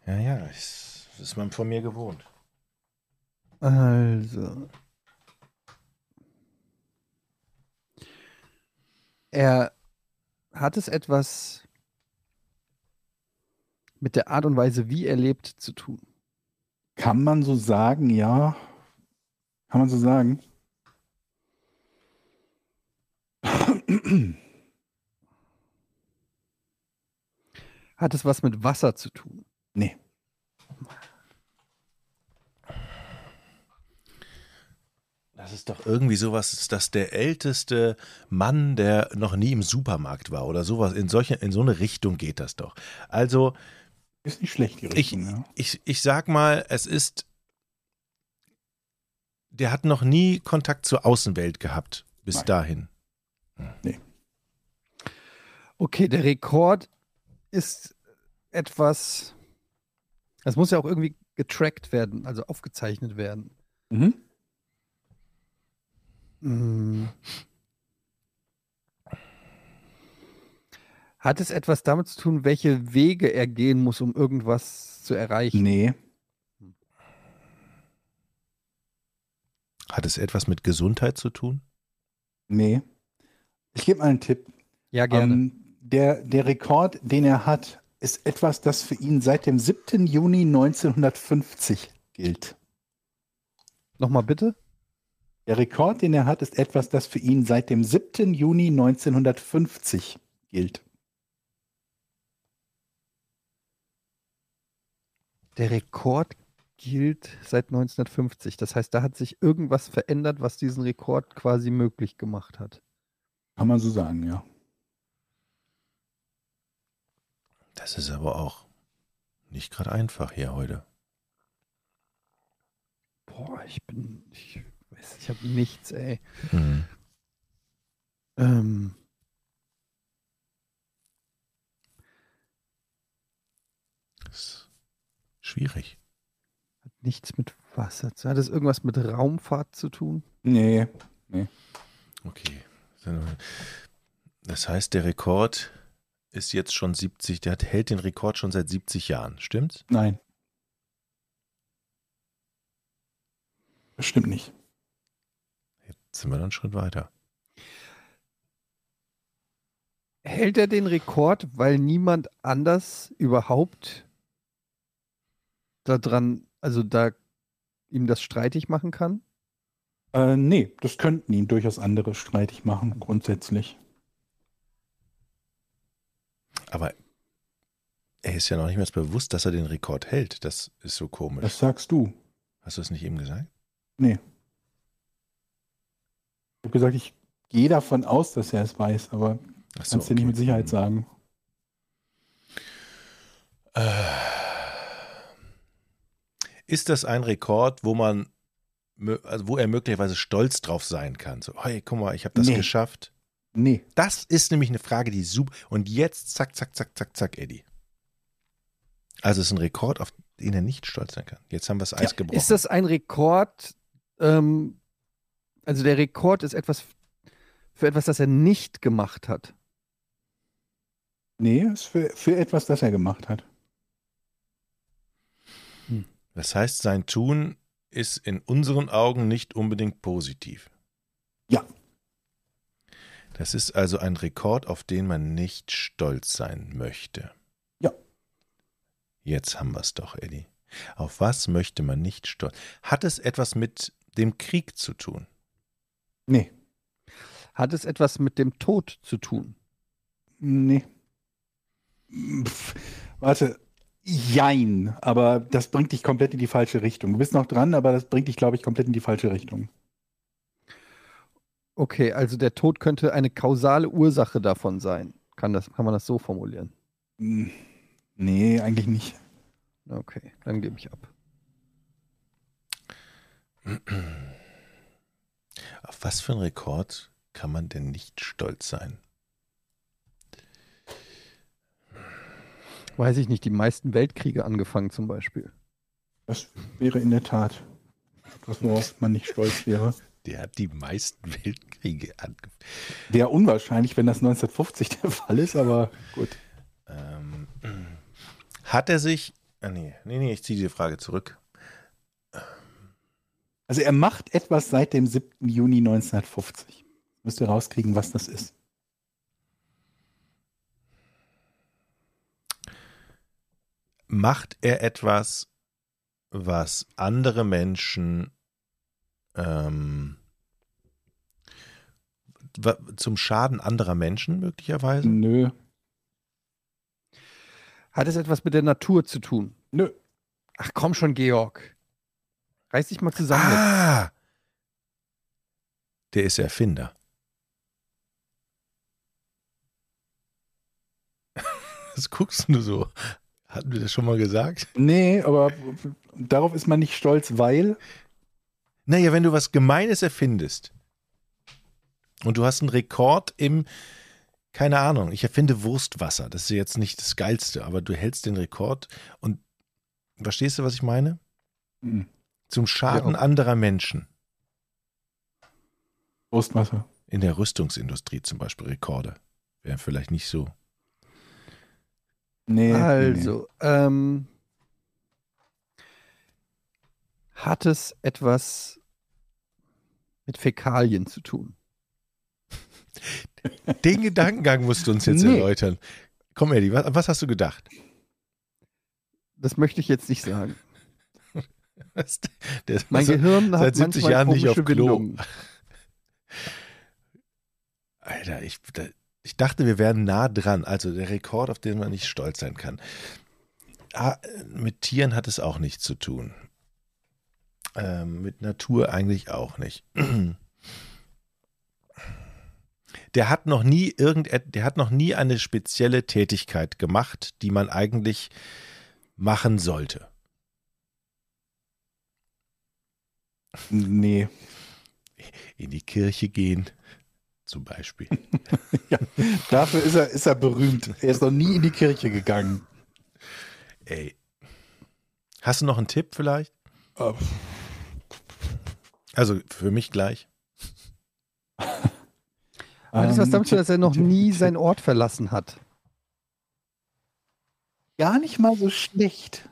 Ja, ja, das ist man von mir gewohnt. Also. Er hat es etwas mit der Art und Weise, wie er lebt, zu tun. Kann man so sagen, ja. Kann man so sagen. Hat es was mit Wasser zu tun? Nee. Das ist doch irgendwie sowas, dass der älteste Mann, der noch nie im Supermarkt war oder sowas, in, solche, in so eine Richtung geht das doch. Also, Ist nicht schlecht, die ich, Richtung, ja. ich, ich sag mal, es ist, der hat noch nie Kontakt zur Außenwelt gehabt, bis Nein. dahin. Okay, der Rekord ist etwas. Das muss ja auch irgendwie getrackt werden, also aufgezeichnet werden. Mhm. Mm. Hat es etwas damit zu tun, welche Wege er gehen muss, um irgendwas zu erreichen? Nee. Hat es etwas mit Gesundheit zu tun? Nee. Ich gebe mal einen Tipp. Ja, gerne. Ähm, der, der Rekord, den er hat, ist etwas, das für ihn seit dem 7. Juni 1950 gilt. Nochmal bitte? Der Rekord, den er hat, ist etwas, das für ihn seit dem 7. Juni 1950 gilt. Der Rekord gilt seit 1950. Das heißt, da hat sich irgendwas verändert, was diesen Rekord quasi möglich gemacht hat. Kann man so sagen, ja. Das ist aber auch nicht gerade einfach hier heute. Boah, ich bin. Ich weiß, ich habe nichts, ey. Mhm. Ähm. Das ist schwierig. Hat nichts mit Wasser zu Hat es irgendwas mit Raumfahrt zu tun? Nee. Okay. Das heißt, der Rekord ist jetzt schon 70, der hat, hält den Rekord schon seit 70 Jahren, stimmt's? Nein. Das stimmt nicht. Jetzt sind wir dann einen Schritt weiter. Hält er den Rekord, weil niemand anders überhaupt daran, also da ihm das streitig machen kann? Äh, nee, das könnten ihn durchaus andere streitig machen, grundsätzlich. Aber er ist ja noch nicht mehr bewusst, dass er den Rekord hält. Das ist so komisch. Das sagst du. Hast du es nicht eben gesagt? Nee. Ich habe gesagt, ich gehe davon aus, dass er es weiß, aber Ach so, kannst nicht okay. mit Sicherheit sagen. Äh, Ist das ein Rekord, wo man, also wo er möglicherweise stolz drauf sein kann? So, hey, guck mal, ich habe das Nee. geschafft. Nee. Das ist nämlich eine Frage, die super. Und jetzt zack, zack, zack, zack, zack, Eddie. Also es ist ein Rekord, auf den er nicht stolz sein kann. Jetzt haben wir das Eis Ja, gebrochen. Ist das ein Rekord? Ähm, also der Rekord ist etwas für etwas, das er nicht gemacht hat. Nee, ist für, für etwas, das er gemacht hat. das heißt, sein Tun ist in unseren Augen nicht unbedingt positiv. Ja. Das ist also ein Rekord, auf den man nicht stolz sein möchte. Ja. Jetzt haben wir es doch, Eddie. Auf was möchte man nicht stolz? Hat es etwas mit dem Krieg zu tun? Nee. Hat es etwas mit dem Tod zu tun? Nee. Pff, warte. Jein, aber das bringt dich komplett in die falsche Richtung. Du bist noch dran, aber das bringt dich, glaube ich, komplett in die falsche Richtung. Okay, also der Tod könnte eine kausale Ursache davon sein. Kann, das, kann man das so formulieren? Hm, Nee, eigentlich nicht. Okay, dann gebe ich ab. Auf was für einen Rekord kann man denn nicht stolz sein? Weiß ich nicht, die meisten Weltkriege angefangen zum Beispiel. Das wäre in der Tat etwas, worauf man nicht stolz wäre. Der hat die meisten Weltkriege angefangen. Wäre unwahrscheinlich, wenn das 1950 der Fall ist, aber gut. Ähm, hat er sich. Ah, nee, nee, nee, ich ziehe die Frage zurück. Also er macht etwas seit dem 7. Juni 1950. Müsst ihr rauskriegen, was das ist. Macht er etwas, was andere Menschen ähm, zum Schaden anderer Menschen möglicherweise? Nö. Hat es etwas mit der Natur zu tun? Nö. Ach komm schon, Georg. Reiß dich mal zusammen. jetzt. Ah! Der ist Erfinder. Was guckst du so? Hatten wir das schon mal gesagt? Nee, aber darauf ist man nicht stolz, weil. Naja, wenn du was Gemeines erfindest und du hast einen Rekord im, keine Ahnung, ich erfinde Wurstwasser, das ist jetzt nicht das Geilste, aber du hältst den Rekord und verstehst du, was ich meine? Hm, Zum Schaden Ja. anderer Menschen. Brustwasser. In der Rüstungsindustrie zum Beispiel Rekorde. Wären vielleicht nicht so. Nee. nee, Also, ähm, hat es etwas mit Fäkalien zu tun? Den Gedankengang musst du uns jetzt Nee. erläutern. Komm, Eddie, was, was hast du gedacht? Das möchte ich jetzt nicht sagen. Was? Der ist Mein also Gehirn hat seit 70 manchmal Jahren nicht auf Klo. Alter, ich, da- ich dachte, wir wären nah dran. Also der Rekord, auf den man nicht stolz sein kann. Ah, mit Tieren hat es auch nichts zu tun. Ähm, mit Natur eigentlich auch nicht. Der hat noch nie irgend, der hat noch nie eine spezielle Tätigkeit gemacht, die man eigentlich machen sollte. Nee. In die Kirche gehen, zum Beispiel. Dafür ist er, ist er berühmt. Er ist noch nie in die Kirche gegangen. Ey. Hast du noch einen Tipp vielleicht? Äh, Also für mich gleich. Hat es was ähm, damit zu tun, dass er noch nie seinen Ort verlassen hat? Gar nicht mal so schlecht.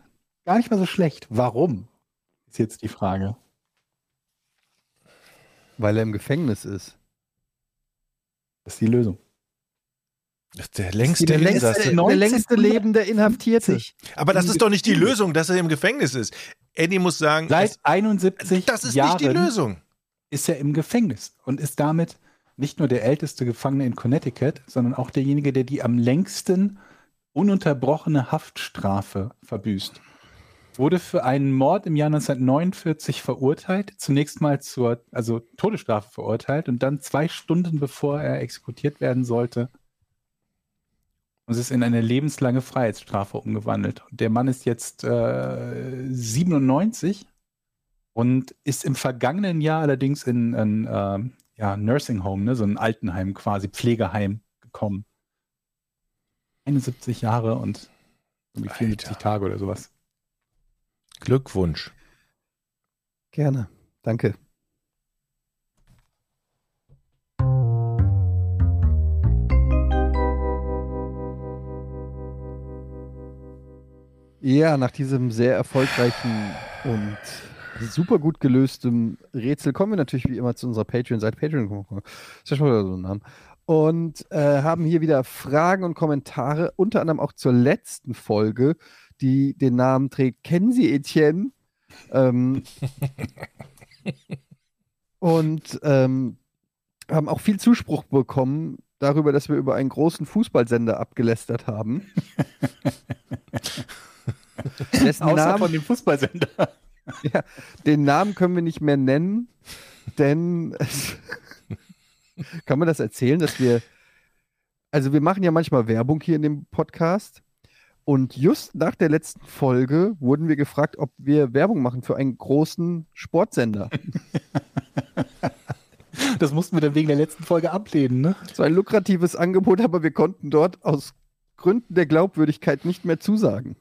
Gar nicht mal so schlecht. Warum? Ist jetzt die Frage. Weil er im Gefängnis ist. Das ist die Lösung. Das ist der längste Der längste, Insasse. Insasse. der längste lebende Inhaftierte. Aber das ist doch nicht die Lösung, dass er im Gefängnis ist. Eddie muss sagen, Seit 71 das, das ist Jahren nicht die Lösung. ist er im Gefängnis und ist damit nicht nur der älteste Gefangene in Connecticut, sondern auch derjenige, der die am längsten ununterbrochene Haftstrafe verbüßt. Wurde für einen Mord im Jahr 1949 verurteilt, zunächst mal zur also Todesstrafe verurteilt und dann zwei Stunden bevor er exekutiert werden sollte, und es ist in eine lebenslange Freiheitsstrafe umgewandelt. Und der Mann ist jetzt äh, 97 und ist im vergangenen Jahr allerdings in ein ähm, ja, Nursing Home, ne, so ein Altenheim quasi, Pflegeheim gekommen. 71 Jahre und irgendwie 74 Alter. Tage oder sowas. Glückwunsch. Gerne. Danke. Ja, nach diesem sehr erfolgreichen und super gut gelösten Rätsel kommen wir natürlich wie immer zu unserer Patreon-Seite. Patreon, ist ja schon wieder so ein Name. Und äh, haben hier wieder Fragen und Kommentare, unter anderem auch zur letzten Folge, die den Namen trägt. Kennen Sie Etienne? Ähm, und ähm, haben auch viel Zuspruch bekommen darüber, dass wir über einen großen Fußballsender abgelästert haben. Dessen Außer Namen, von dem Fußballsender. den Namen können wir nicht mehr nennen, denn kann man das erzählen, dass wir, also wir machen ja manchmal Werbung hier in dem Podcast und just nach der letzten Folge wurden wir gefragt, ob wir Werbung machen für einen großen Sportsender. Das mussten wir dann wegen der letzten Folge ablehnen, ne? So ein lukratives Angebot, aber wir konnten dort aus Gründen der Glaubwürdigkeit nicht mehr zusagen.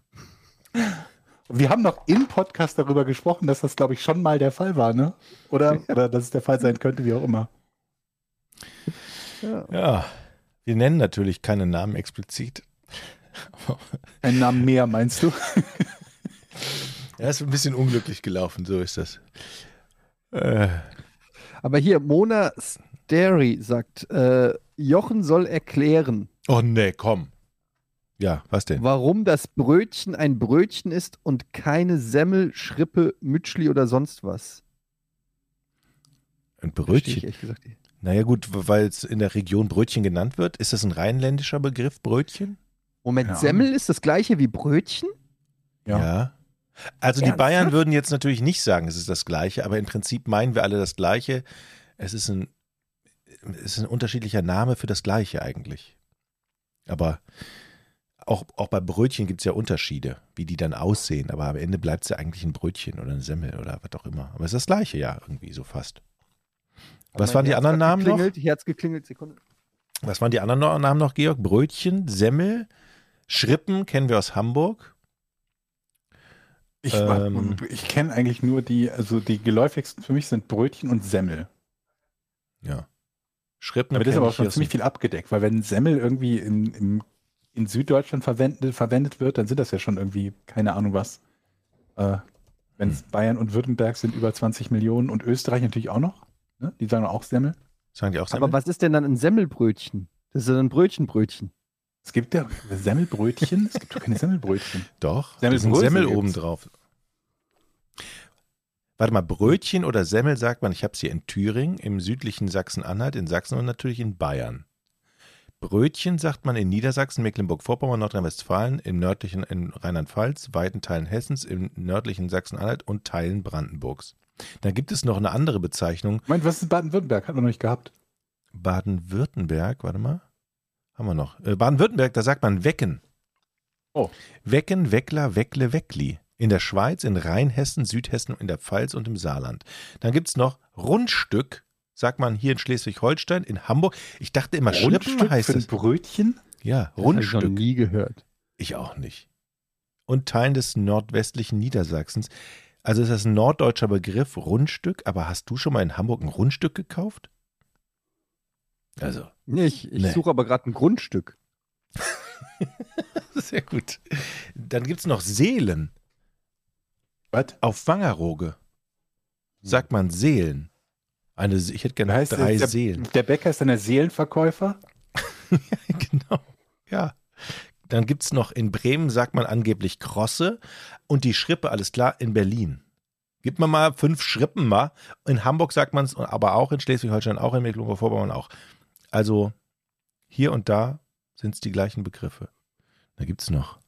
Wir haben noch im Podcast darüber gesprochen, dass das, glaube ich, schon mal der Fall war, ne? Oder, oder dass es der Fall sein könnte, wie auch immer. Ja. Ja, wir nennen natürlich keine Namen explizit. Ein Namen mehr, meinst du? Er ist ein bisschen unglücklich gelaufen, so ist das. Äh, Aber hier, Mona Stary sagt, äh, Jochen soll erklären, oh nee, komm. Ja, was denn? warum das Brötchen ein Brötchen ist und keine Semmel, Schrippe, Mütschli oder sonst was. Ein ich Brötchen. ehrlich gesagt. Naja, gut, weil es in der Region Brötchen genannt wird. Ist das ein rheinländischer Begriff, Brötchen? Moment, Ja. Semmel ist das gleiche wie Brötchen? Ja. Also die Ernsthaft? Bayern würden jetzt natürlich nicht sagen, es ist das Gleiche, aber im Prinzip meinen wir alle das Gleiche. Es ist ein, es ist ein unterschiedlicher Name für das Gleiche eigentlich. Aber auch, auch bei Brötchen gibt es ja Unterschiede, wie die dann aussehen. Aber am Ende bleibt es ja eigentlich ein Brötchen oder eine Semmel oder was auch immer. Aber es ist das Gleiche, ja, irgendwie so fast. Was Mein waren die Herz anderen Namen noch? Herz geklingelt, Sekunde. Was waren die anderen Namen noch, Georg? Brötchen, Semmel, Schrippen kennen wir aus Hamburg. Ich, Ähm. ich kenne eigentlich nur die, also die geläufigsten für mich sind Brötchen und Semmel. Ja. Schrippen Aber das ist aber auch schon ziemlich viel abgedeckt, weil wenn Semmel irgendwie in, in, in Süddeutschland verwendet, verwendet wird, dann sind das ja schon irgendwie keine Ahnung was. Äh, wenn es Bayern und Württemberg sind über 20 Millionen und Österreich natürlich auch noch. Ne? Die sagen auch Semmel. Sagen die auch Semmel? Aber was ist denn dann ein Semmelbrötchen? Das ist dann ein Brötchenbrötchen. Es gibt ja Semmelbrötchen. es gibt doch keine Semmelbrötchen. Doch, da ist ein Semmel gibt's. oben drauf. Warte mal, Brötchen oder Semmel sagt man, ich habe es hier in Thüringen, im südlichen Sachsen-Anhalt, in Sachsen und natürlich in Bayern. Brötchen sagt man in Niedersachsen, Mecklenburg-Vorpommern, Nordrhein-Westfalen, im nördlichen in Rheinland-Pfalz, weiten Teilen Hessens, im nördlichen Sachsen-Anhalt und Teilen Brandenburgs. Dann gibt es noch eine andere Bezeichnung, Moment, was ist Baden-Württemberg? Hat man noch nicht gehabt. Baden-Württemberg, warte mal, haben wir noch. Äh, Baden-Württemberg, da sagt man Wecken. Oh. Wecken, Weckler, Weckle, Weckli. In der Schweiz, in Rheinhessen, Südhessen, in der Pfalz und im Saarland. Dann gibt es noch Rundstück, sagt man hier in Schleswig-Holstein, in Hamburg. Ich dachte immer, Schrippen heißt für ein es. Brötchen? Ja, Das habe ich noch Rundstück. nie gehört. Ich auch nicht. Und Teilen des nordwestlichen Niedersachsens. Also ist das ein norddeutscher Begriff, Rundstück, aber hast du schon mal in Hamburg ein Rundstück gekauft? Also, Nee, ich ich Nee. suche aber gerade ein Grundstück. sehr gut. Dann gibt es noch Seelen Was? auf Wangerooge. Sagt man Seelen. Eine, ich hätte gerne Heißt drei der, Seelen. Der Bäcker ist dann der Seelenverkäufer? genau. Ja. Dann gibt es noch in Bremen, sagt man angeblich Krosse und die Schrippe, alles klar, in Berlin. Gibt man mal fünf Schrippen mal. In Hamburg sagt man es, aber auch in Schleswig-Holstein, auch in Mecklenburg-Vorpommern auch. Also hier und da sind es die gleichen Begriffe. Da gibt es noch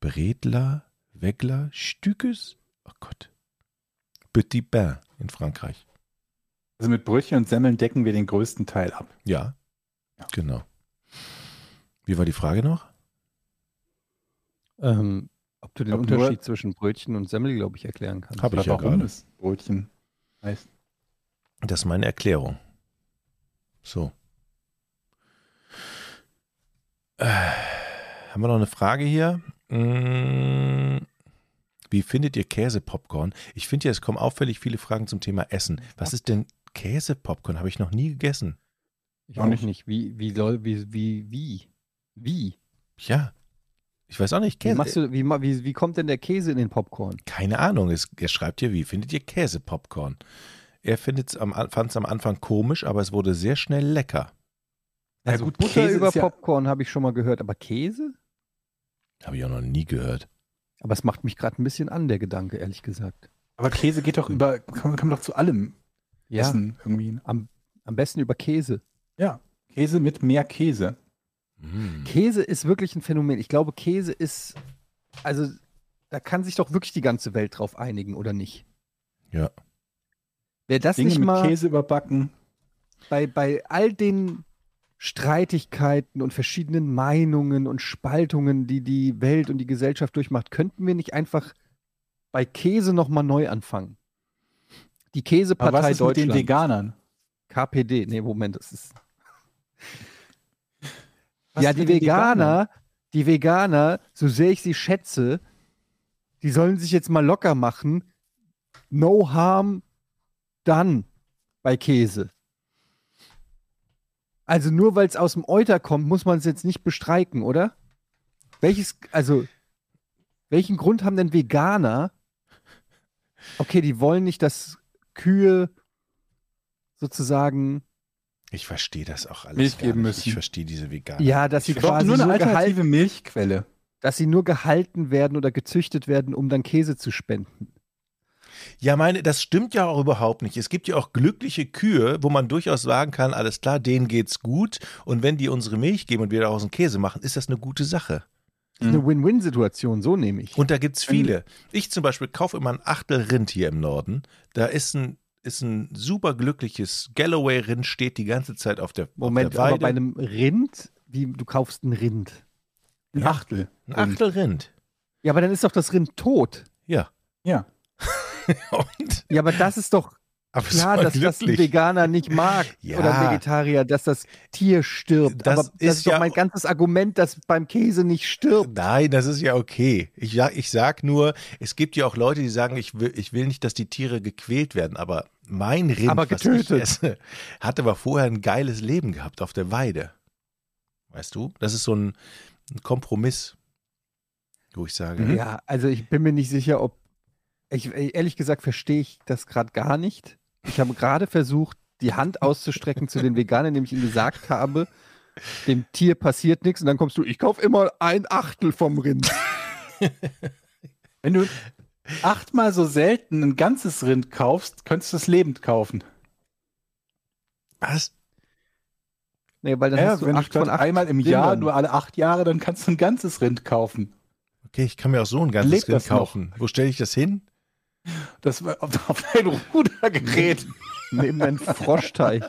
Bredler, Weckler, Stückes. Oh Gott. Petit Pain in Frankreich. Also mit Brötchen und Semmeln decken wir den größten Teil ab. Ja, Ja. genau. Wie war die Frage noch? Ähm, ob du den Ob nur- Unterschied zwischen Brötchen und Semmel, glaube ich, erklären kannst. Hab ich ja warum gerade. es Brötchen heißt. Das ist meine Erklärung. So. Äh, haben wir noch eine Frage hier? Mm, Wie findet ihr Käsepopcorn? Ich finde ja, es kommen auffällig viele Fragen zum Thema Essen. Was ist denn Käsepopcorn? Habe ich noch nie gegessen. Ich Auch nicht. nicht. Wie, wie soll, wie, wie, wie? Wie? Ja. Ich weiß auch nicht. Wie, Käse. machst du, wie, wie, wie kommt denn der Käse in den Popcorn? Keine Ahnung. Es, er schreibt hier, wie findet ihr Käsepopcorn? Er findet es am, fand es am Anfang komisch, aber es wurde sehr schnell lecker. Ja Also gut, Butter Käse über ja- Popcorn habe ich schon mal gehört, aber Käse? Habe ich auch noch nie gehört. Aber es macht mich gerade ein bisschen an, der Gedanke, ehrlich gesagt. Aber Käse geht doch über, kann, kann man doch zu allem Ja, essen irgendwie. am besten über Käse. Ja, Käse mit mehr Käse. Mm. Käse ist wirklich ein Phänomen. Ich glaube, Käse ist, also da kann sich doch wirklich die ganze Welt drauf einigen, oder nicht? Ja. Wäre das Dinge nicht mit mal Käse überbacken. bei, bei all den Streitigkeiten und verschiedenen Meinungen und Spaltungen, die die Welt und die Gesellschaft durchmacht, könnten wir nicht einfach bei Käse nochmal neu anfangen? Die Aber Käsepartei was ist mit den Deutschland. Veganern? KPD. Nee, Moment, das ist. Was ja, die mit den Veganer, die Veganer, so sehr ich sie schätze, die sollen sich jetzt mal locker machen. No harm done bei Käse. Also nur weil es aus dem Euter kommt, muss man es jetzt nicht bestreiken, oder? Welches, also, welchen Grund haben denn Veganer? Okay, die wollen nicht, dass Kühe sozusagen, Ich verstehe das auch alles. Milch geben müssen. Ich verstehe diese Veganer. ja, dass sie quasi nur eine nur alternative Milchquelle. dass sie nur gehalten werden oder gezüchtet werden, um dann Käse zu spenden. Ja, meine, das stimmt ja auch überhaupt nicht. Es gibt ja auch glückliche Kühe, wo man durchaus sagen kann, alles klar, denen geht's gut. Und wenn die unsere Milch geben und wir daraus einen Käse machen, ist das eine gute Sache. Eine Win-Win-Situation, so nehme ich. Und da gibt's viele. Ich zum Beispiel kaufe immer ein Achtel Rind hier im Norden. Da ist ein, ist ein super glückliches Galloway-Rind, steht die ganze Zeit auf der, Moment, auf der aber bei einem Rind, wie du kaufst ein Rind. Ein Achtel. ein Achtel Rind. Ja, aber dann ist doch das Rind tot. Ja. Ja. Ja, aber das ist doch aber klar, dass das ein glücklich. Veganer nicht mag Ja. oder Vegetarier, dass das Tier stirbt. Das aber das ist ist doch ja- mein ganzes Argument, dass beim Käse nicht stirbt. Nein, das ist ja okay. Ich, ich sag nur, es gibt ja auch Leute, die sagen, ich will, ich will nicht, dass die Tiere gequält werden, aber mein Rind, Aber was ich getötet. esse, hat aber vorher ein geiles Leben gehabt auf der Weide. Weißt du? Das ist so ein, ein Kompromiss, wo ich sage. Ja, also ich bin mir nicht sicher, ob. Ich, ehrlich gesagt verstehe ich das gerade gar nicht. Ich habe gerade versucht, die Hand auszustrecken zu den Veganern, indem ich ihnen gesagt habe, dem Tier passiert nichts und dann kommst du, ich kaufe immer ein Achtel vom Rind. Wenn du achtmal so selten ein ganzes Rind kaufst, könntest du es lebend kaufen. was? Nee, weil dann Ja, hast du wenn du acht acht einmal im Jahr, Rindern. nur alle acht Jahre, dann kannst du ein ganzes Rind kaufen. Okay, ich kann mir auch so ein ganzes Lebt Rind das noch? kaufen. Wo stelle ich das hin? Das war auf, auf ein Rudergerät. neben deinem Froschteich.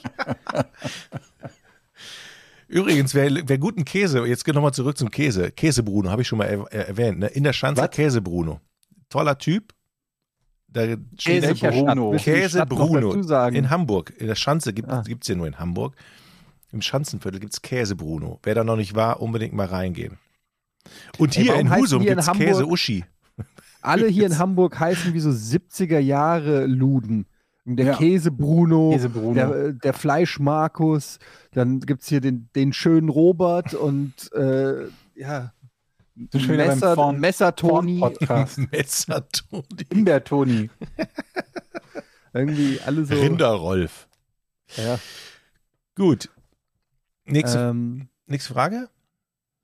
Übrigens, wer, wer guten Käse, jetzt gehen wir nochmal zurück zum Käse. Käsebruno, habe ich schon mal er, er, erwähnt. Ne? In der Schanze? Käsebruno. Toller Typ. Da steht Käse Welcher Bruno. Stadt? Willst du die Käse Stadt noch Bruno. dazu sagen? In Hamburg. In der Schanze gibt Ah. es ja nur in Hamburg. Im Schanzenviertel gibt es Käsebruno. Wer da noch nicht war, unbedingt mal reingehen. Und Ey, hier warum in Husum gibt es Hamburg- Käse Uschi. Alle hier in Hamburg heißen wie so 70er Jahre Luden. Der Ja. Käse Bruno, Käse Bruno. der, der Fleisch Markus, dann gibt es hier den, den schönen Robert und äh, ja, wieder beim Messer, Messer Toni. Podcast. Messertoni. Himbeer Toni. Irgendwie alle so. Rinderrolf. Ja, Gut. Nächste, ähm, nächste Frage?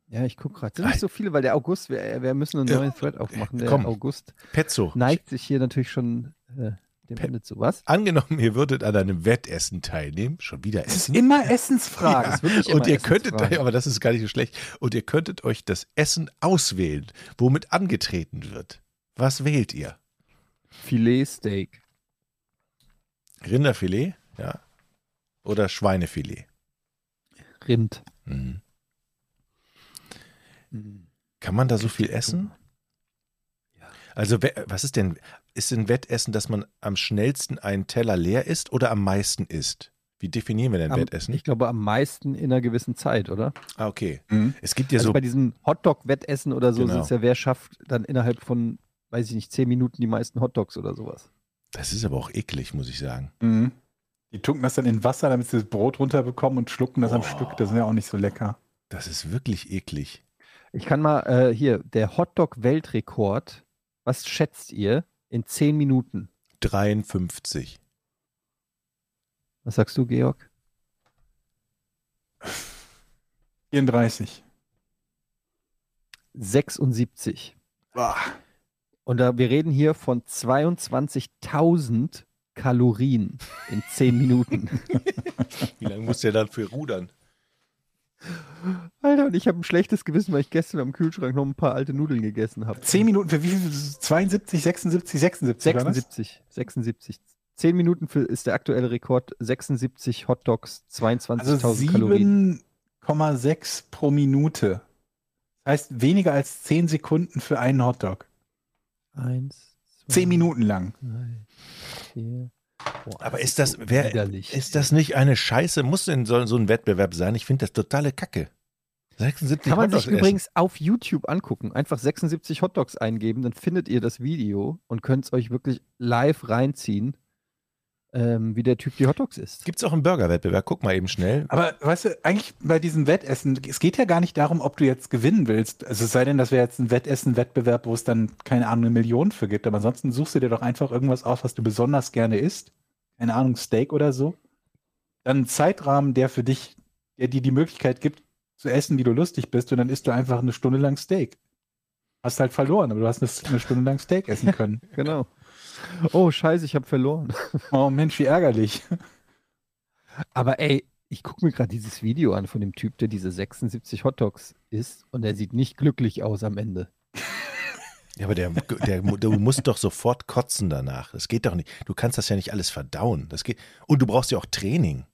Ja ich gucke gerade. Sind nicht so viele, weil der August, wir, wir müssen einen neuen Thread aufmachen. Der Komm. August Petzo. neigt sich hier natürlich schon äh, dem Pe- Ende zu. Was? Angenommen, ihr würdet an einem Wettessen teilnehmen. Schon wieder Es ist Essen. immer Essensfragen. Ja, und immer ihr könntet, aber das ist gar nicht so schlecht, und ihr könntet euch das Essen auswählen, womit angetreten wird. Was wählt ihr? Filetsteak. Rinderfilet, ja, oder Schweinefilet? Rind. Mhm. Kann man da so viel essen? Also, was ist denn, ist denn Wettessen, dass man am schnellsten einen Teller leer isst oder am meisten isst? Wie definieren wir denn Am, Wettessen? ich glaube am meisten in einer gewissen Zeit, oder? ah, okay. Mhm. Es gibt ja also so, bei diesem Hotdog-Wettessen oder so Genau. sind es ja, wer schafft dann innerhalb von, weiß ich nicht, zehn Minuten die meisten Hotdogs oder sowas. das ist aber auch eklig, muss ich sagen. Mhm. Die tunken das dann in Wasser, damit sie das Brot runterbekommen und schlucken das am Oh. Stück. Das ist ja auch nicht so lecker. Das ist wirklich eklig. Ich kann mal, äh, hier, der Hotdog-Weltrekord, was schätzt ihr in zehn Minuten? 53. Was sagst du, Georg? 34. 76. Boah. Und da, wir reden hier von 22.000 Kalorien in zehn Minuten. Wie lange muss der dann für rudern? Alter, und ich habe ein schlechtes Gewissen, weil ich gestern am Kühlschrank noch ein paar alte Nudeln gegessen habe. 10 Minuten für wie viel? 72, 76, 76? oder was? 76, 76. 10 Minuten für, ist der aktuelle Rekord. 76 Hotdogs, Also 22.000 Kalorien. 7,6 pro Minute. Das heißt weniger als 10 Sekunden für einen Hotdog. Eins, zwei, 10 Minuten lang. drei, vier. Boah, Aber ist das, wer, ist das nicht eine Scheiße? Muss denn so, so ein Wettbewerb sein? Ich finde das totale Kacke. 76 Kann man Hotdogs sich essen. übrigens auf YouTube angucken. Einfach 76 Hotdogs eingeben, dann findet ihr das Video und könnt es euch wirklich live reinziehen, ähm, wie der Typ die Hotdogs isst. Gibt es auch einen Burger-Wettbewerb? Guck mal eben schnell. Aber weißt du, eigentlich bei diesem Wettessen, es geht ja gar nicht darum, ob du jetzt gewinnen willst. Also es sei denn, das wäre jetzt ein Wettessen-Wettbewerb, wo es dann keine Ahnung, eine Million für gibt. Aber ansonsten suchst du dir doch einfach irgendwas aus, was du besonders gerne isst. keine Ahnung, Steak oder so, dann einen Zeitrahmen, der für dich, der dir die Möglichkeit gibt, zu essen, wie du lustig bist, und dann isst du einfach eine Stunde lang Steak. Hast halt verloren, aber du hast eine, eine Stunde lang Steak essen können. Genau. Oh, scheiße, ich habe verloren. oh Mensch, wie ärgerlich. Aber ey, ich gucke mir gerade dieses Video an von dem Typ, der diese 76 Hotdogs isst und er sieht nicht glücklich aus am Ende. Ja, aber der, der, du musst doch sofort kotzen danach. Das geht doch nicht. Du kannst das ja nicht alles verdauen. Das geht. Und du brauchst ja auch Training.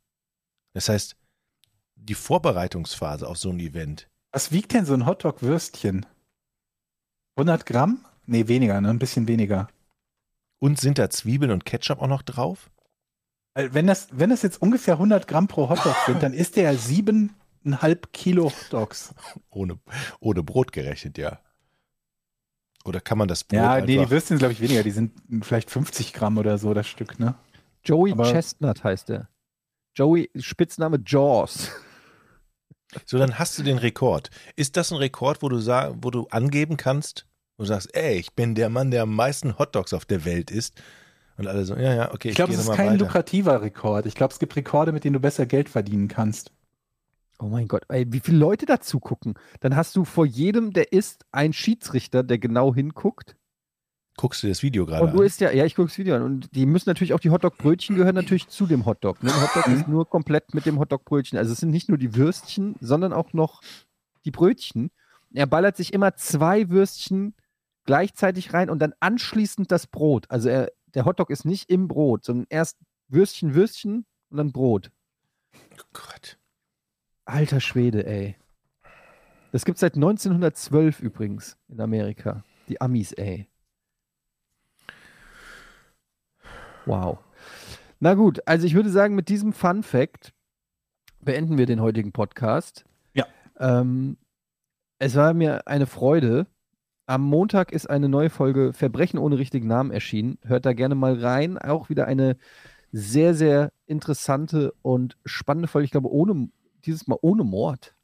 Das heißt, die Vorbereitungsphase auf so ein Event. Was wiegt denn so ein Hotdog-Würstchen? 100 Gramm? Nee, weniger, ne? Ein bisschen weniger. Und sind da Zwiebeln und Ketchup auch noch drauf? Weil Wenn das, wenn das jetzt ungefähr 100 Gramm pro Hotdog sind, dann ist der ja siebeneinhalb Kilo Hotdogs. Ohne, ohne Brot gerechnet, ja. Oder kann man das Brot Ja, einfach... nee, die Würstchen sind, glaube ich, weniger. Die sind vielleicht 50 Gramm oder so, das Stück, ne? Joey Aber- Chestnut heißt er. Joey, Spitzname Jaws. So, dann hast du den Rekord. Ist das ein Rekord, wo du, sag, wo du angeben kannst, du sagst, ey, ich bin der Mann, der am meisten Hotdogs auf der Welt isst? Und alle so, ja, ja, okay, Ich glaube, es ist kein weiter. lukrativer Rekord. Ich glaube, es gibt Rekorde, mit denen du besser Geld verdienen kannst. Oh mein Gott, ey, wie viele Leute dazu gucken. Dann hast du vor jedem, der isst, einen Schiedsrichter, der genau hinguckt. Guckst du das Video gerade Und du an? isst ja, ja, ich gucke das Video an. Und die müssen natürlich auch, die Hotdog-Brötchen gehören natürlich zu dem Hotdog. Ne? Ein Hotdog ist nur komplett mit dem Hotdog-Brötchen. Also es sind nicht nur die Würstchen, sondern auch noch die Brötchen. Er ballert sich immer zwei Würstchen gleichzeitig rein und dann anschließend das Brot. Also er, der Hotdog ist nicht im Brot, sondern erst Würstchen, Würstchen und dann Brot. Oh Gott. Alter Schwede, ey. Das gibt seit 1912 übrigens in Amerika. Die Amis, ey. Wow. Na gut, also ich würde sagen, mit diesem Fun Fact beenden wir den heutigen Podcast. Ja. Ähm, es war mir eine Freude. Am Montag ist eine neue Folge Verbrechen ohne richtigen Namen erschienen. Hört da gerne mal rein. Auch wieder eine sehr, sehr interessante und spannende Folge. Ich glaube, ohne, dieses Mal ohne Mord.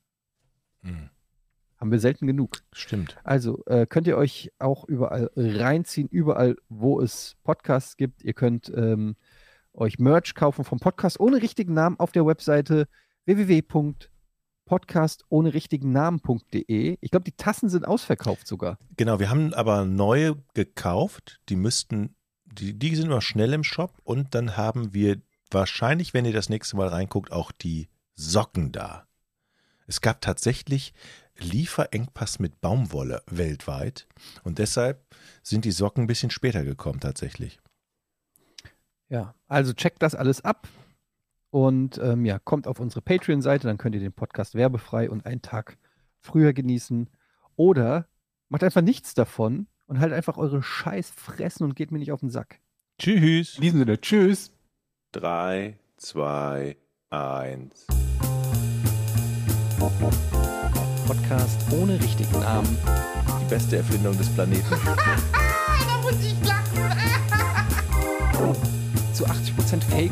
Hm, Haben wir selten genug. stimmt. Also äh, könnt ihr euch auch überall reinziehen, überall, wo es Podcasts gibt. Ihr könnt ähm, euch Merch kaufen vom Podcast ohne richtigen Namen auf der Webseite www.podcast ohne richtigen Namen.de. Ich glaube, die Tassen sind ausverkauft sogar. Genau, wir haben aber neue gekauft. Die müssten, die, die sind immer schnell im Shop. Und dann haben wir wahrscheinlich, wenn ihr das nächste Mal reinguckt, auch die Socken da. Es gab tatsächlich Lieferengpass mit Baumwolle weltweit. Und deshalb sind die Socken ein bisschen später gekommen tatsächlich. Ja, also checkt das alles ab und ähm, ja, kommt auf unsere Patreon-Seite, dann könnt ihr den Podcast werbefrei und einen Tag früher genießen. Oder macht einfach nichts davon und halt einfach eure Scheiß fressen und geht mir nicht auf den Sack. Tschüss. In diesem Sinne, tschüss. 3, 2, 1. Podcast ohne richtigen Namen. Die beste Erfindung des Planeten. Da muss ich lachen. Zu 80% Fake.